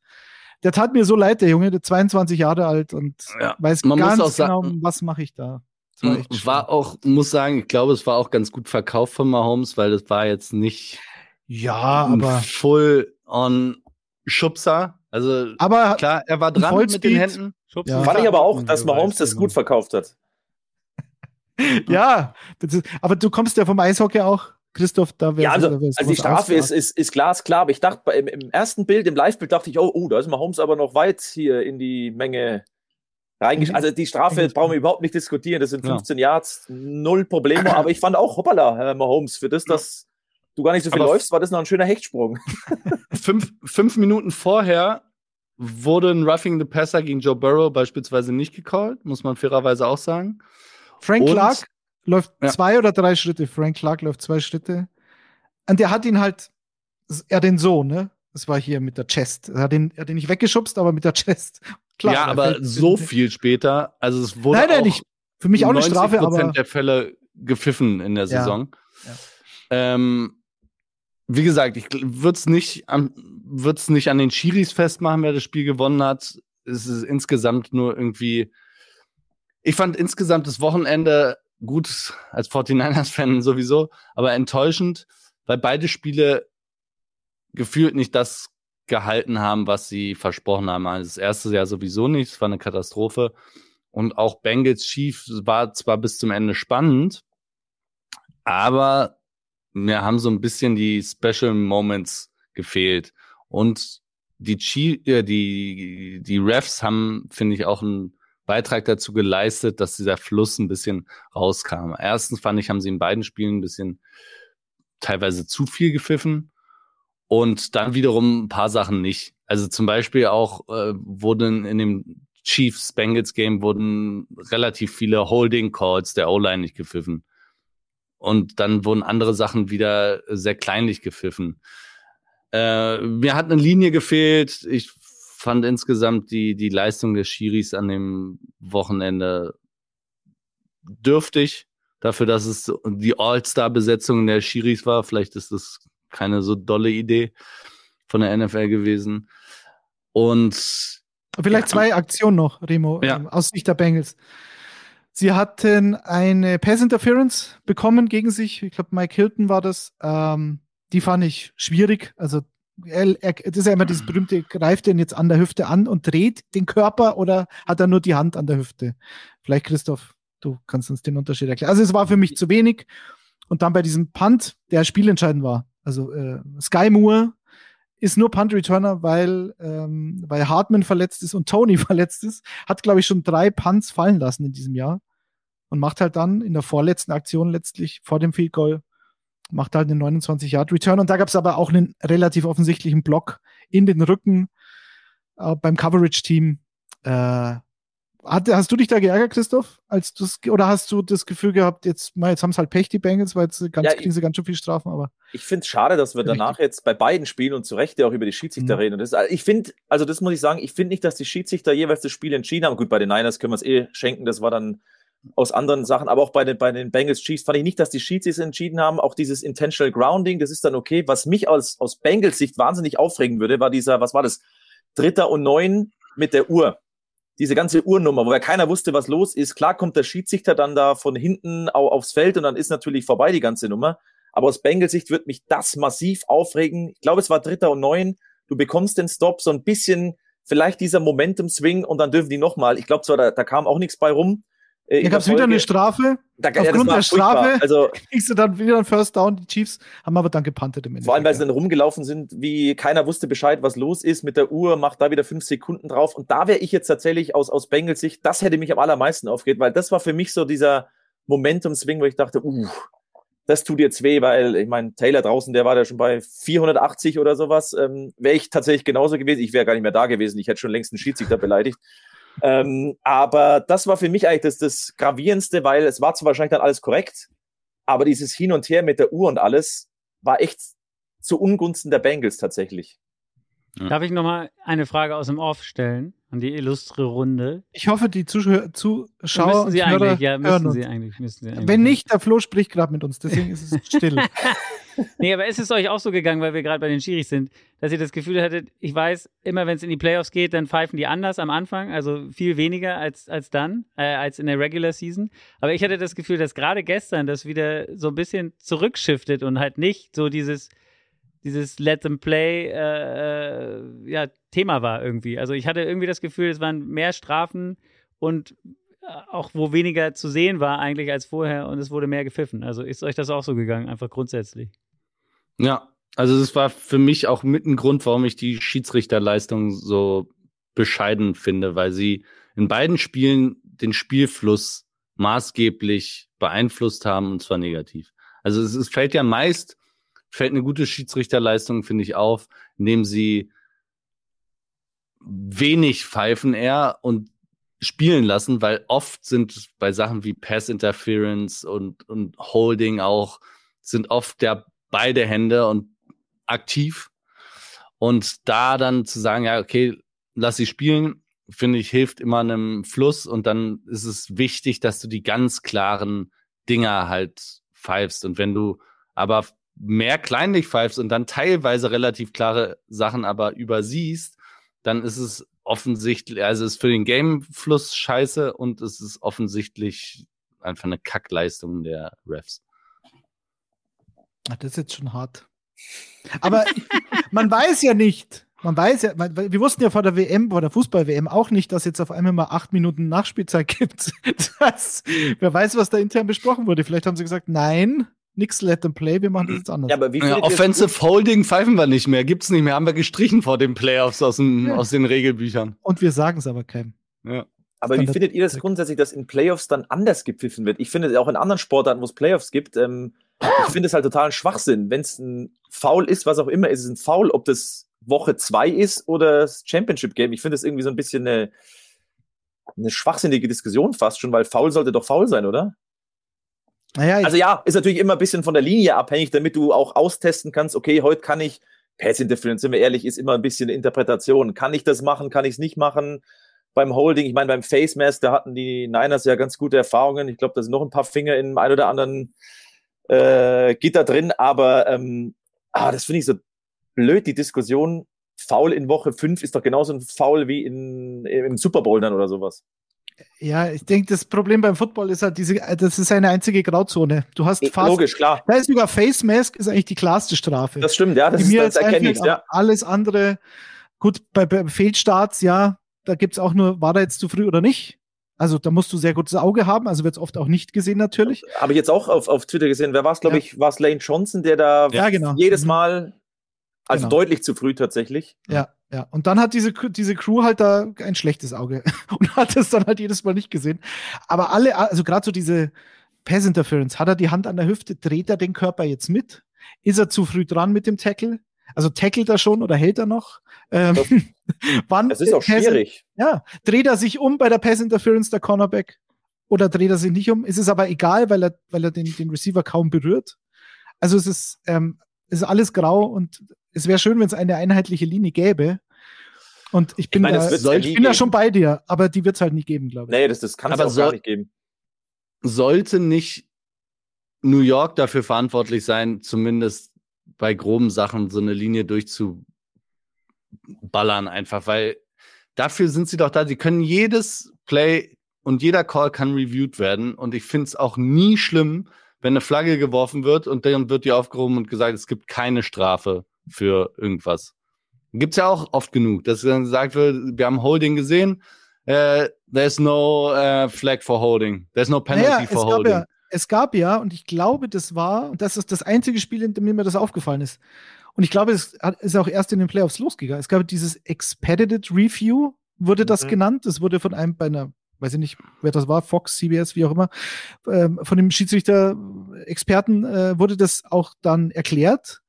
Der tat mir so leid, der Junge, der 22 Jahre alt und ja, weiß ganz genau, sagen, was mache ich da. War, war auch, muss sagen, ich glaube, es war auch ganz gut verkauft von Mahomes, weil das war jetzt nicht ja, aber full on Schubser. Also aber klar, er war dran mit den Händen. Ja. Fand ich aber auch, dass Mahomes das gut verkauft hat. ja, ist, aber du kommst ja vom Eishockey auch. Christoph, da wäre Ja, also, also die Strafe ist, ist, ist glasklar, aber ich dachte, im, im ersten Bild, im Live-Bild dachte ich, oh, oh, da ist Mahomes aber noch weit hier in die Menge reingesch Also die Strafe brauchen wir überhaupt nicht diskutieren, das sind 15 ja. Yards, null Probleme, aber ich fand auch, hoppala, Herr Mahomes, für das, dass du gar nicht so viel aber läufst, war das noch ein schöner Hechtsprung. fünf, fünf Minuten vorher wurde ein Roughing the Passer gegen Joe Burrow beispielsweise nicht gecallt, muss man fairerweise auch sagen. Frank und, Clark läuft ja. zwei oder drei Schritte. Frank Clark läuft zwei Schritte. Und der hat ihn halt, er den so, ne? Das war hier mit der Chest. Er hat ihn, er hat ihn nicht weggeschubst, aber mit der Chest. Klar, ja, aber so viel später. Also es wurde nein, nein, nicht. Für mich auch eine Strafe, aber der Fälle gepfiffen in der Saison. Ja. Ja. Ähm, wie gesagt, ich würde es nicht, nicht an den Schiris festmachen, wer das Spiel gewonnen hat. Es ist insgesamt nur irgendwie ich fand insgesamt das Wochenende gut, als 49ers-Fan sowieso, aber enttäuschend, weil beide Spiele gefühlt nicht das gehalten haben, was sie versprochen haben. Also das erste Jahr sowieso nicht, es war eine Katastrophe. Und auch Bengals Chief war zwar bis zum Ende spannend, aber mir haben so ein bisschen die Special Moments gefehlt. Und die, Chief, äh, die, die Refs haben, finde ich, auch ein Beitrag dazu geleistet, dass dieser Fluss ein bisschen rauskam. Erstens fand ich, haben sie in beiden Spielen ein bisschen teilweise zu viel gepfiffen und dann wiederum ein paar Sachen nicht. Also zum Beispiel auch äh, wurden in dem Chiefs Bengals Game wurden relativ viele Holding Calls der O-Line nicht gepfiffen. Und dann wurden andere Sachen wieder sehr kleinlich gepfiffen. Äh, mir hat eine Linie gefehlt. Ich fand insgesamt die, die Leistung des Schiris an dem Wochenende dürftig. Dafür, dass es die All-Star-Besetzung der Schiris war. Vielleicht ist das keine so dolle Idee von der NFL gewesen. Und vielleicht ja, zwei Aktionen noch, Remo, ja. ähm, aus Sicht der Bengals. Sie hatten eine Pass Interference bekommen gegen sich. Ich glaube, Mike Hilton war das. Ähm, die fand ich schwierig. Also er, er, das ist ja immer dieses berühmte, greift den jetzt an der Hüfte an und dreht den Körper oder hat er nur die Hand an der Hüfte? Vielleicht, Christoph, du kannst uns den Unterschied erklären. Also es war für mich zu wenig. Und dann bei diesem Punt, der spielentscheidend war. Also äh, Sky Moore ist nur Punt Returner, weil, ähm, weil Hartman verletzt ist und Tony verletzt ist. Hat, glaube ich, schon drei Punts fallen lassen in diesem Jahr. Und macht halt dann in der vorletzten Aktion letztlich vor dem Field Goal, macht halt einen 29 Yard Return. Und da gab es aber auch einen relativ offensichtlichen Block in den Rücken äh, beim Coverage Team. Äh, hat, hast du dich da geärgert, Christoph? Als du's, oder hast du das Gefühl gehabt, jetzt, jetzt haben es halt Pech, die Bengals, weil jetzt ganz, ja, kriegen sie ganz schön viel Strafen, aber. Ich finde es schade, dass wir danach jetzt bei beiden Spielen und zu Recht ja auch über die Schiedsrichter mhm. reden. Und das, also ich finde, also das muss ich sagen, ich finde nicht, dass die Schiedsrichter jeweils das Spiel entschieden haben. Gut, bei den Niners können wir es eh schenken, das war dann aus anderen Sachen, aber auch bei den, bei den Bengals Chiefs fand ich nicht, dass die Schiedsrichter entschieden haben. Auch dieses Intentional Grounding, das ist dann okay. Was mich aus, aus Bengals Sicht wahnsinnig aufregen würde, war dieser, was war das? Dritter und neun mit der Uhr diese ganze Uhrnummer, wo ja keiner wusste, was los ist. Klar kommt der Schiedsrichter dann da von hinten aufs Feld und dann ist natürlich vorbei die ganze Nummer. Aber aus Bengals Sicht wird mich das massiv aufregen. Ich glaube, es war Dritter und Neun. Du bekommst den Stop, so ein bisschen vielleicht dieser Momentum-Swing und dann dürfen die nochmal. Ich glaube zwar, da, da kam auch nichts bei rum. Äh, da gab es wieder eine Strafe. Da, Aufgrund ja, der Strafe also, kriegst du dann wieder ein First Down. Die Chiefs haben aber dann gepantet im Endeffekt. Vor allem, weil sie dann rumgelaufen sind, wie keiner wusste Bescheid, was los ist mit der Uhr, macht da wieder fünf Sekunden drauf. Und da wäre ich jetzt tatsächlich aus, aus Bengals Sicht, das hätte mich am allermeisten aufgeregt, weil das war für mich so dieser Momentum-Swing, wo ich dachte, uh, das tut jetzt weh, weil ich meine, Taylor draußen, der war da schon bei 480 oder sowas. Ähm, wäre ich tatsächlich genauso gewesen. Ich wäre gar nicht mehr da gewesen. Ich hätte schon längst einen Schiedsrichter beleidigt. Ähm, aber das war für mich eigentlich das, das Gravierendste, weil es war zwar wahrscheinlich dann alles korrekt, aber dieses Hin und Her mit der Uhr und alles war echt zu Ungunsten der Bengals tatsächlich. Darf ich nochmal eine Frage aus dem Off stellen an die illustre Runde? Ich hoffe, die Zuschauer, Zuschauer müssen Sie eigentlich, ja, müssen Sie eigentlich, müssen Sie eigentlich. Wenn nicht, der Flo spricht gerade mit uns, deswegen ist es still. nee, aber ist es euch auch so gegangen, weil wir gerade bei den Schiris sind, dass ihr das Gefühl hattet, ich weiß, immer wenn es in die Playoffs geht, dann pfeifen die anders am Anfang, also viel weniger als, als dann, äh, als in der Regular Season. Aber ich hatte das Gefühl, dass gerade gestern das wieder so ein bisschen zurückschiftet und halt nicht so dieses dieses Let them play äh, äh, ja, Thema war irgendwie. Also ich hatte irgendwie das Gefühl, es waren mehr Strafen und äh, auch wo weniger zu sehen war eigentlich als vorher und es wurde mehr gepfiffen. Also ist euch das auch so gegangen, einfach grundsätzlich? Ja, also das war für mich auch mit ein Grund, warum ich die Schiedsrichterleistung so bescheiden finde, weil sie in beiden Spielen den Spielfluss maßgeblich beeinflusst haben und zwar negativ. Also es, es fällt ja meist fällt eine gute Schiedsrichterleistung, finde ich, auf, indem sie wenig pfeifen eher und spielen lassen, weil oft sind bei Sachen wie Pass Interference und, und Holding auch, sind oft der beide Hände und aktiv. Und da dann zu sagen, ja, okay, lass sie spielen, finde ich, hilft immer einem Fluss und dann ist es wichtig, dass du die ganz klaren Dinger halt pfeifst. Und wenn du aber mehr kleinlich pfeifst und dann teilweise relativ klare Sachen aber übersiehst, dann ist es offensichtlich, also es ist für den Gamefluss scheiße und es ist offensichtlich einfach eine Kackleistung der Refs. Das ist jetzt schon hart. Aber man weiß ja nicht, man weiß ja, man, wir wussten ja vor der WM, vor der Fußball-WM auch nicht, dass jetzt auf einmal mal acht Minuten Nachspielzeit gibt. Das, wer weiß, was da intern besprochen wurde. Vielleicht haben sie gesagt, nein, nix Let them play, wir machen das jetzt anders. Ja, aber wie ja, Offensive Holding pfeifen wir nicht mehr, gibt's nicht mehr, haben wir gestrichen vor den Playoffs aus, dem, ja. aus den Regelbüchern. Und wir sagen es aber keinem. Ja. Aber wie findet ihr das grundsätzlich, dass in Playoffs dann anders gepfiffen wird? Ich finde es auch in anderen Sportarten, wo es Playoffs gibt, ähm, ich finde es halt total ein Schwachsinn. Wenn es ein Foul ist, was auch immer, ist es ein Foul, ob das Woche zwei ist oder das Championship Game. Ich finde es irgendwie so ein bisschen eine, eine schwachsinnige Diskussion fast schon, weil Foul sollte doch Foul sein, oder? Naja, also ja, ist natürlich immer ein bisschen von der Linie abhängig, damit du auch austesten kannst, okay, heute kann ich, Pass Interference, sind wir ehrlich, ist immer ein bisschen Interpretation. Kann ich das machen, kann ich es nicht machen? Beim Holding, ich meine, beim Face Mask, da hatten die Niners ja ganz gute Erfahrungen. Ich glaube, da sind noch ein paar Finger in ein oder anderen äh, Gitter drin, aber ähm, Ah, das finde ich so blöd, die Diskussion. Foul in Woche 5 ist doch genauso ein Foul wie in, im Super Bowl dann oder sowas. Ja, ich denke, das Problem beim Football ist halt diese, das ist eine einzige Grauzone. Du hast fast. Logisch, klar. Da ist sogar Face Mask ist eigentlich die klarste Strafe. Das stimmt, ja, das, die mir ist, das erkenne ich, ja. Alles andere, gut, bei, bei Fehlstarts, ja, da gibt's auch nur, war da jetzt zu früh oder nicht? Also da musst du sehr gutes Auge haben, also wird's oft auch nicht gesehen natürlich. Habe ich jetzt auch auf, auf Twitter gesehen. Wer war es, glaube Ja. ich, war es Lane Johnson, der da Ja, genau. jedes Mhm. Mal, also Genau. deutlich zu früh tatsächlich. Ja, ja. Und dann hat diese, diese Crew halt da ein schlechtes Auge und hat es dann halt jedes Mal nicht gesehen. Aber alle, also gerade so diese Pass Interference, hat er die Hand an der Hüfte, dreht er den Körper jetzt mit? Ist er zu früh dran mit dem Tackle? Also tackelt er schon oder hält er noch? Ähm, wann Es ist auch Pass- schwierig. Ja, dreht er sich um bei der Pass Interference der Cornerback oder dreht er sich nicht um? Ist es aber egal, weil er, weil er den, den Receiver kaum berührt. Also es ist, ähm, es ist alles grau und es wäre schön, wenn es eine einheitliche Linie gäbe. Und ich bin, meine, da, es wird's ja ich bin da schon bei dir, aber die wird es halt nicht geben, glaube ich. Nee, das, das kann es auch gar soll- nicht geben. Sollte nicht New York dafür verantwortlich sein, zumindest bei groben Sachen so eine Linie durchzuballern einfach, weil dafür sind sie doch da. Sie können jedes Play und jeder Call kann reviewed werden und ich finde es auch nie schlimm, wenn eine Flagge geworfen wird und dann wird die aufgehoben und gesagt, es gibt keine Strafe für irgendwas. Gibt's ja auch oft genug, dass dann gesagt wird, wir haben Holding gesehen, äh, there's no äh, flag for holding, there's no penalty Naja, for holding. ja, es gab ja, und ich glaube, das war, und das ist das einzige Spiel, in dem mir das aufgefallen ist. Und ich glaube, es ist auch erst in den Playoffs losgegangen. Es gab dieses Expedited Review, wurde das Mhm. genannt. Das wurde von einem bei einer, weiß ich nicht, wer das war, Fox, CBS, wie auch immer, ähm, von dem Schiedsrichter-Experten äh, wurde das auch dann erklärt,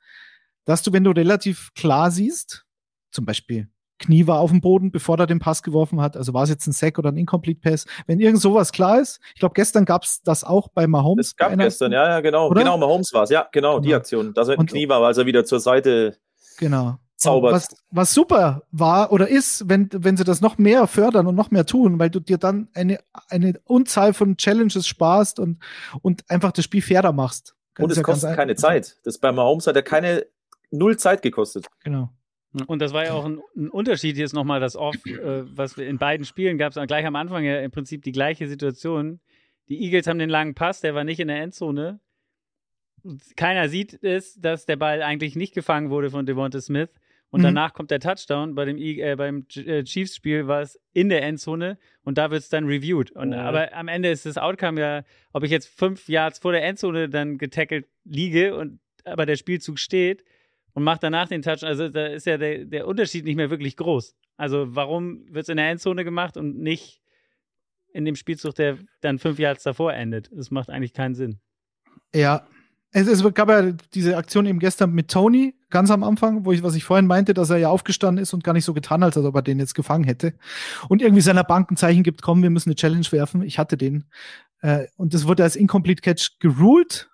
dass du, wenn du relativ klar siehst, zum Beispiel Knie war auf dem Boden, bevor er den Pass geworfen hat. Also war es jetzt ein Sack oder ein Incomplete Pass. Wenn irgend sowas klar ist, ich glaube, gestern gab es das auch bei Mahomes. Es gab gestern, ja, ja, genau. Oder? Genau, Mahomes war es, ja, genau, die Genau. Aktion. Dass er Und- Knie war, weil er wieder zur Seite Genau. zaubert. Was, was super war oder ist, wenn, wenn sie das noch mehr fördern und noch mehr tun, weil du dir dann eine, eine Unzahl von Challenges sparst und, und einfach das Spiel fairer machst. Und Ganz- es ja kostet ein- keine Zeit. Das bei Mahomes hat er keine null Zeit gekostet. Genau. Und das war ja auch ein, ein Unterschied jetzt nochmal, das Off, äh, was wir in beiden Spielen gab es gleich am Anfang ja im Prinzip die gleiche Situation. Die Eagles haben den langen Pass, der war nicht in der Endzone. Keiner sieht es, dass der Ball eigentlich nicht gefangen wurde von Devonta Smith. Und Mhm. danach kommt der Touchdown. Bei dem I- äh, beim äh, Chiefs-Spiel war es in der Endzone und da wird es dann reviewed. Und, Mhm. Aber am Ende ist das Outcome ja, ob ich jetzt fünf Yards vor der Endzone dann getackelt liege und aber der Spielzug steht und macht danach den Touch. Also da ist ja der, der Unterschied nicht mehr wirklich groß. Also warum wird es in der Endzone gemacht und nicht in dem Spielzug, der dann fünf Yards davor endet? Das macht eigentlich keinen Sinn. Ja. Es, es gab ja diese Aktion eben gestern mit Tony, ganz am Anfang, wo ich, was ich vorhin meinte, dass er ja aufgestanden ist und gar nicht so getan hat, als ob er den jetzt gefangen hätte. Und irgendwie seiner Bank ein Zeichen gibt, komm, wir müssen eine Challenge werfen. Ich hatte den. Äh, und das wurde als Incomplete Catch geruled.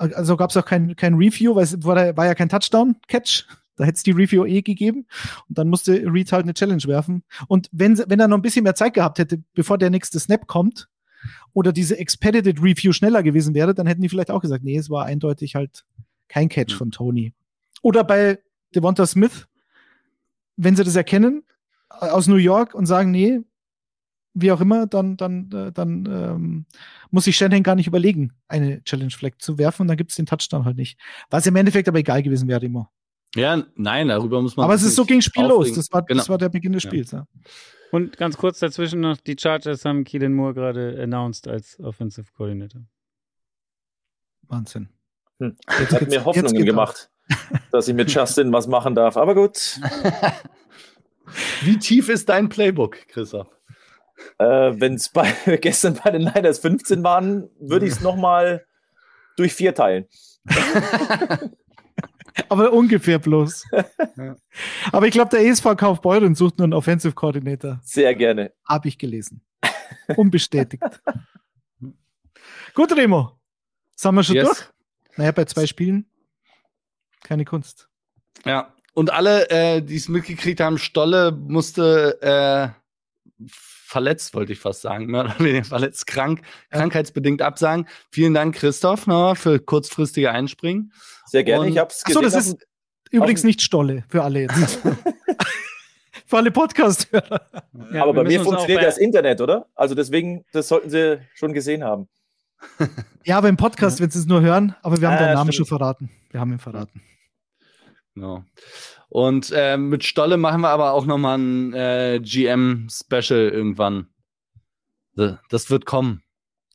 Also gab es auch kein, kein Review, weil es war, war ja kein Touchdown-Catch. Da hätte es die Review eh gegeben. Und dann musste Reed halt eine Challenge werfen. Und wenn, wenn er noch ein bisschen mehr Zeit gehabt hätte, bevor der nächste Snap kommt, oder diese Expedited Review schneller gewesen wäre, dann hätten die vielleicht auch gesagt, nee, es war eindeutig halt kein Catch Mhm. von Tony. Oder bei Devonta Smith, wenn sie das erkennen aus New York und sagen, nee, wie auch immer, dann, dann, äh, dann ähm, muss sich Shanahan gar nicht überlegen, eine Challenge Flag zu werfen und dann gibt es den Touchdown halt nicht. Was im Endeffekt aber egal gewesen wäre immer. Ja, nein, darüber muss man. aber es ist so gegen Spiel los. aufregen. Das war, Genau. das war der Beginn des Ja. Spiels. Ja. Und ganz kurz dazwischen noch, die Chargers haben Keelan Moore gerade announced als Offensive Coordinator. Wahnsinn. Hm. Jetzt Hat mir jetzt Hoffnungen geht's gemacht, dass ich mit Justin was machen darf. Aber gut, Wie tief ist dein Playbook, Christoph? Äh, wenn es bei, gestern bei den Niners 15 waren, würde ich es nochmal durch vier teilen. Aber ungefähr bloß. Aber ich glaube, der ESV Kaufbeuren sucht nur einen Offensive Coordinator. Sehr gerne. Habe ich gelesen. Unbestätigt. Gut, Remo. Sind wir schon Yes. durch? Naja, bei zwei Spielen. Keine Kunst. Ja. Und alle, äh, die es mitgekriegt haben, Stolle musste äh, verletzt, wollte ich fast sagen. Mehr oder weniger verletzt, krank, krankheitsbedingt absagen. Vielen Dank, Christoph, noch für kurzfristige Einspringen. Sehr gerne. Und- ich habe es Achso, gesehen. das ist übrigens nicht Stolle für alle jetzt. für alle Podcast-Hörer. Ja, aber wir bei mir funktioniert bei- das Internet, oder? Also deswegen, das sollten Sie schon gesehen haben. Ja, aber im Podcast, wenn Sie es nur hören, aber wir haben Ah, deinen Namen stimmt. schon verraten. Wir haben ihn verraten. Genau. Und äh, mit Stolle machen wir aber auch nochmal ein äh, GM-Special irgendwann. Das wird kommen.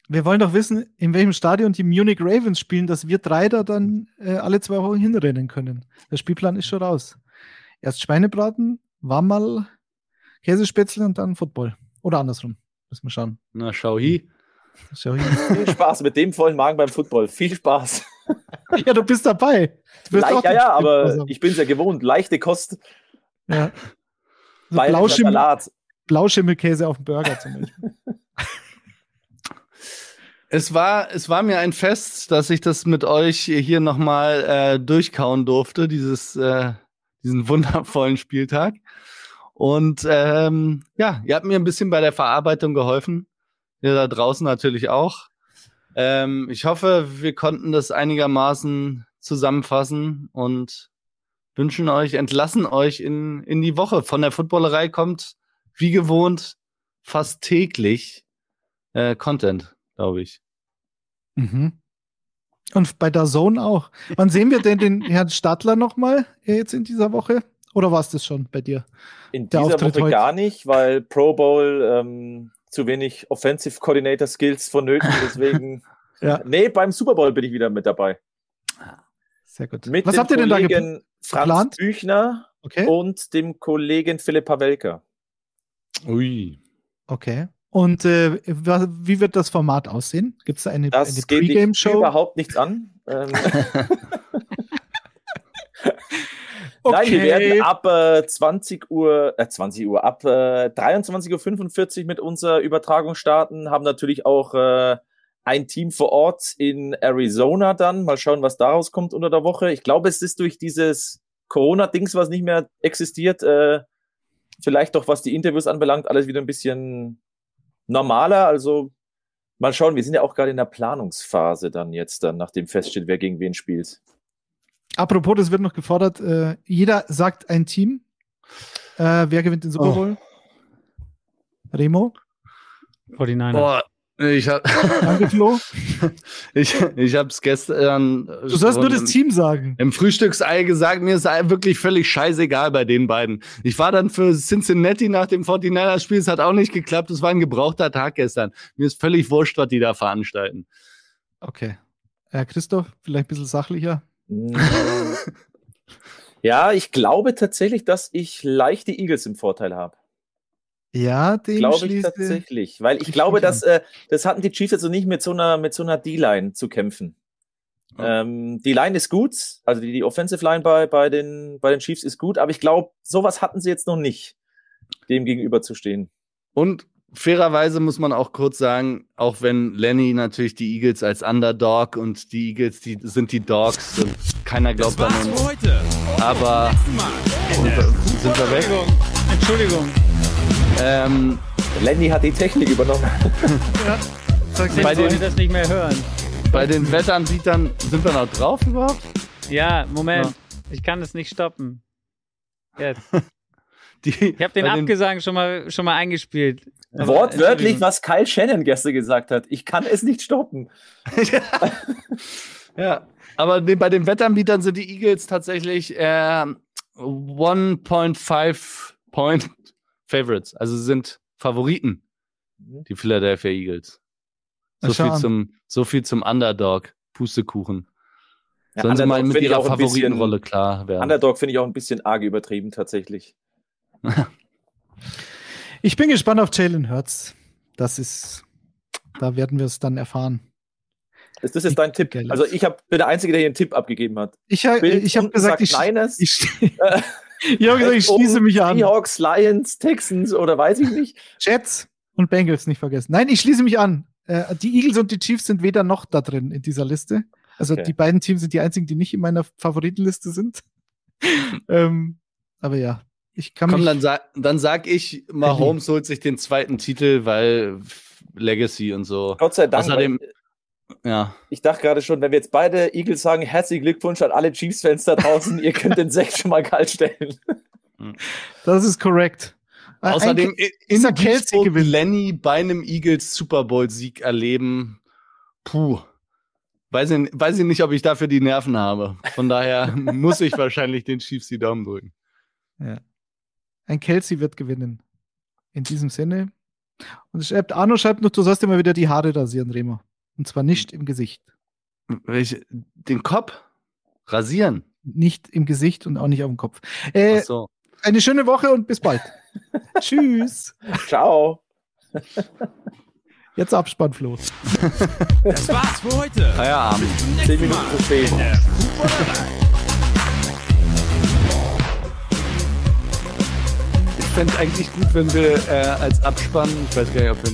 Wir wollen doch wissen, in welchem Stadion die Munich Ravens spielen, dass wir drei da dann äh, alle zwei Wochen hinrennen können. Der Spielplan ist schon raus. Erst Schweinebraten, Wammerl, Käsespätzle und dann Football. Oder andersrum. Müssen wir schauen. Na, schau hier. Hier. Viel Spaß mit dem vollen Magen beim Football. Viel Spaß. ja, du bist dabei. Du wirst Leicht, auch ja, ja, aber haben. ich bin es ja gewohnt. Leichte Kost, Ja. So Blauschimmel, Salat. Blauschimmelkäse auf dem Burger zum Beispiel. Es war, es war mir ein Fest, dass ich das mit euch hier nochmal äh, durchkauen durfte, dieses, äh, diesen wundervollen Spieltag. Und ähm, ja, ihr habt mir ein bisschen bei der Verarbeitung geholfen. Ihr da draußen natürlich auch. Ähm, ich hoffe, wir konnten das einigermaßen zusammenfassen und wünschen euch, entlassen euch in, in die Woche. Von der Footballerei kommt, wie gewohnt, fast täglich äh, Content, glaube ich. Mhm. Und bei der Zone auch. Wann sehen wir denn den Herrn Stadler nochmal jetzt in dieser Woche? Oder war es das schon bei dir? In dieser Auftritt Woche heute. gar nicht, weil Pro Bowl ähm, zu wenig Offensive Coordinator Skills vonnöten. Deswegen, Ja. nee, beim Super Bowl bin ich wieder mit dabei. Sehr gut. Mit Was habt ihr denn da geplant? Kollegen Franz geplant? Büchner Okay. und dem Kollegen Philipp Pawelka. Ui. Okay. Und äh, wie wird das Format aussehen? Gibt es da eine, Das eine Pre-Game-Show? überhaupt nichts an. Ähm, Nein, wir werden ab äh, 20 Uhr, äh, 20 Uhr, ab äh, 23.45 Uhr mit unserer Übertragung starten, haben natürlich auch äh, ein Team vor Ort in Arizona dann. Mal schauen, was daraus kommt unter der Woche. Ich glaube, es ist durch dieses Corona-Dings, was nicht mehr existiert, äh, vielleicht doch, was die Interviews anbelangt, alles wieder ein bisschen normaler. Also mal schauen, wir sind ja auch gerade in der Planungsphase dann jetzt, dann, nachdem feststeht, wer gegen wen spielt. Apropos, das wird noch gefordert. Äh, jeder sagt ein Team. Äh, wer gewinnt den Super Oh. Bowl? Remo? 49ers. Boah, ich hab, Danke, Flo. ich, ich hab's gestern. Du sollst nur das Team sagen. Im Frühstücksei gesagt, mir ist wirklich völlig scheißegal bei den beiden. Ich war dann für Cincinnati nach dem 49ers-Spiel, es hat auch nicht geklappt, es war ein gebrauchter Tag gestern. Mir ist völlig wurscht, was die da veranstalten. Okay. Äh, Christoph, vielleicht ein bisschen sachlicher. Mm. Ja, ich glaube tatsächlich, dass ich leicht die Eagles im Vorteil habe. Ja, den Glaube ich tatsächlich. Weil ich ich glaube, dass äh, das hatten die Chiefs jetzt noch nicht mit so einer, mit so einer D-Line zu kämpfen. Ja. Ähm, die Line ist gut, also die, die Offensive Line bei, bei, den, bei den Chiefs ist gut, aber ich glaube, sowas hatten sie jetzt noch nicht, dem gegenüber zu stehen. Und fairerweise muss man auch kurz sagen, auch wenn Lenny natürlich die Eagles als Underdog und die Eagles, die sind die Dogs und keiner Das glaubt an uns. heute. Aber sind wir weg? Entschuldigung. Ähm, Lenny hat die Technik übernommen. Bei Bei den den- das nicht mehr hören. bei den Wettanbietern sind wir noch drauf überhaupt? Ja, Moment. Ja. Ich kann es nicht stoppen. Jetzt. Die, Ich habe den Abgesang schon mal, schon mal eingespielt. Aber Wortwörtlich, was Kyle Shannon gestern gesagt hat. Ich kann es nicht stoppen. Ja, aber nee, bei den Wettanbietern sind die Eagles tatsächlich äh, 1.5 Point Favorites. Also sie sind Favoriten, die Philadelphia Eagles. So viel, zum, so viel zum Underdog. Pustekuchen. Ja, Sollen sie mal Underdog mit ihrer Favoritenrolle klar werden. Underdog finde ich auch ein bisschen arg übertrieben tatsächlich. Ich bin gespannt auf Jalen Hurts. Das ist, da werden wir es dann erfahren. Ist das jetzt dein Tipp? Geil. Also ich hab, bin der Einzige, der hier einen Tipp abgegeben hat. Ich, ha- ich habe gesagt, sagt ich, Niners, ich, äh, ich, hab gesagt, ich schließe mich an. Seahawks, Lions, Texans oder weiß ich nicht. Jets und Bengals nicht vergessen. Nein, ich schließe mich an. Äh, die Eagles und die Chiefs sind weder noch da drin in dieser Liste. Also Okay. die beiden Teams sind die einzigen, die nicht in meiner Favoritenliste sind. ähm, aber ja, Ich kann Komm, dann sag, dann sag ich, Mahomes holt sich den zweiten Titel, weil Legacy und so. Gott sei Dank. Außerdem, weil ja. ich dachte gerade schon, wenn wir jetzt beide Eagles sagen, herzlichen Glückwunsch an alle Chiefs-Fans da draußen, ihr könnt den Sekt schon mal kalt stellen. das ist korrekt. Außerdem ein- in dieser Duisburg Kelsey-Gewinn. Lenny bei einem Eagles Super Bowl Sieg erleben. Puh. Weiß ich, weiß ich nicht, ob ich dafür die Nerven habe. Von daher muss ich wahrscheinlich den Chiefs die Daumen drücken. Ein Kelsey wird gewinnen. In diesem Sinne. Und schreibt, Arno schreibt noch, du sollst immer wieder die Haare rasieren, Remo. Und zwar nicht im Gesicht. Welche, den Kopf rasieren. Nicht im Gesicht und auch nicht auf dem Kopf. Äh, Ach so. eine schöne Woche und bis bald. Tschüss. Ciao. Jetzt Abspann, Flo. Das war's für heute. Feierabend. Bis zum 10 nächsten Minuten Mal. Fände es eigentlich gut, wenn wir äh, als Abspann, ich weiß gar nicht, ob wir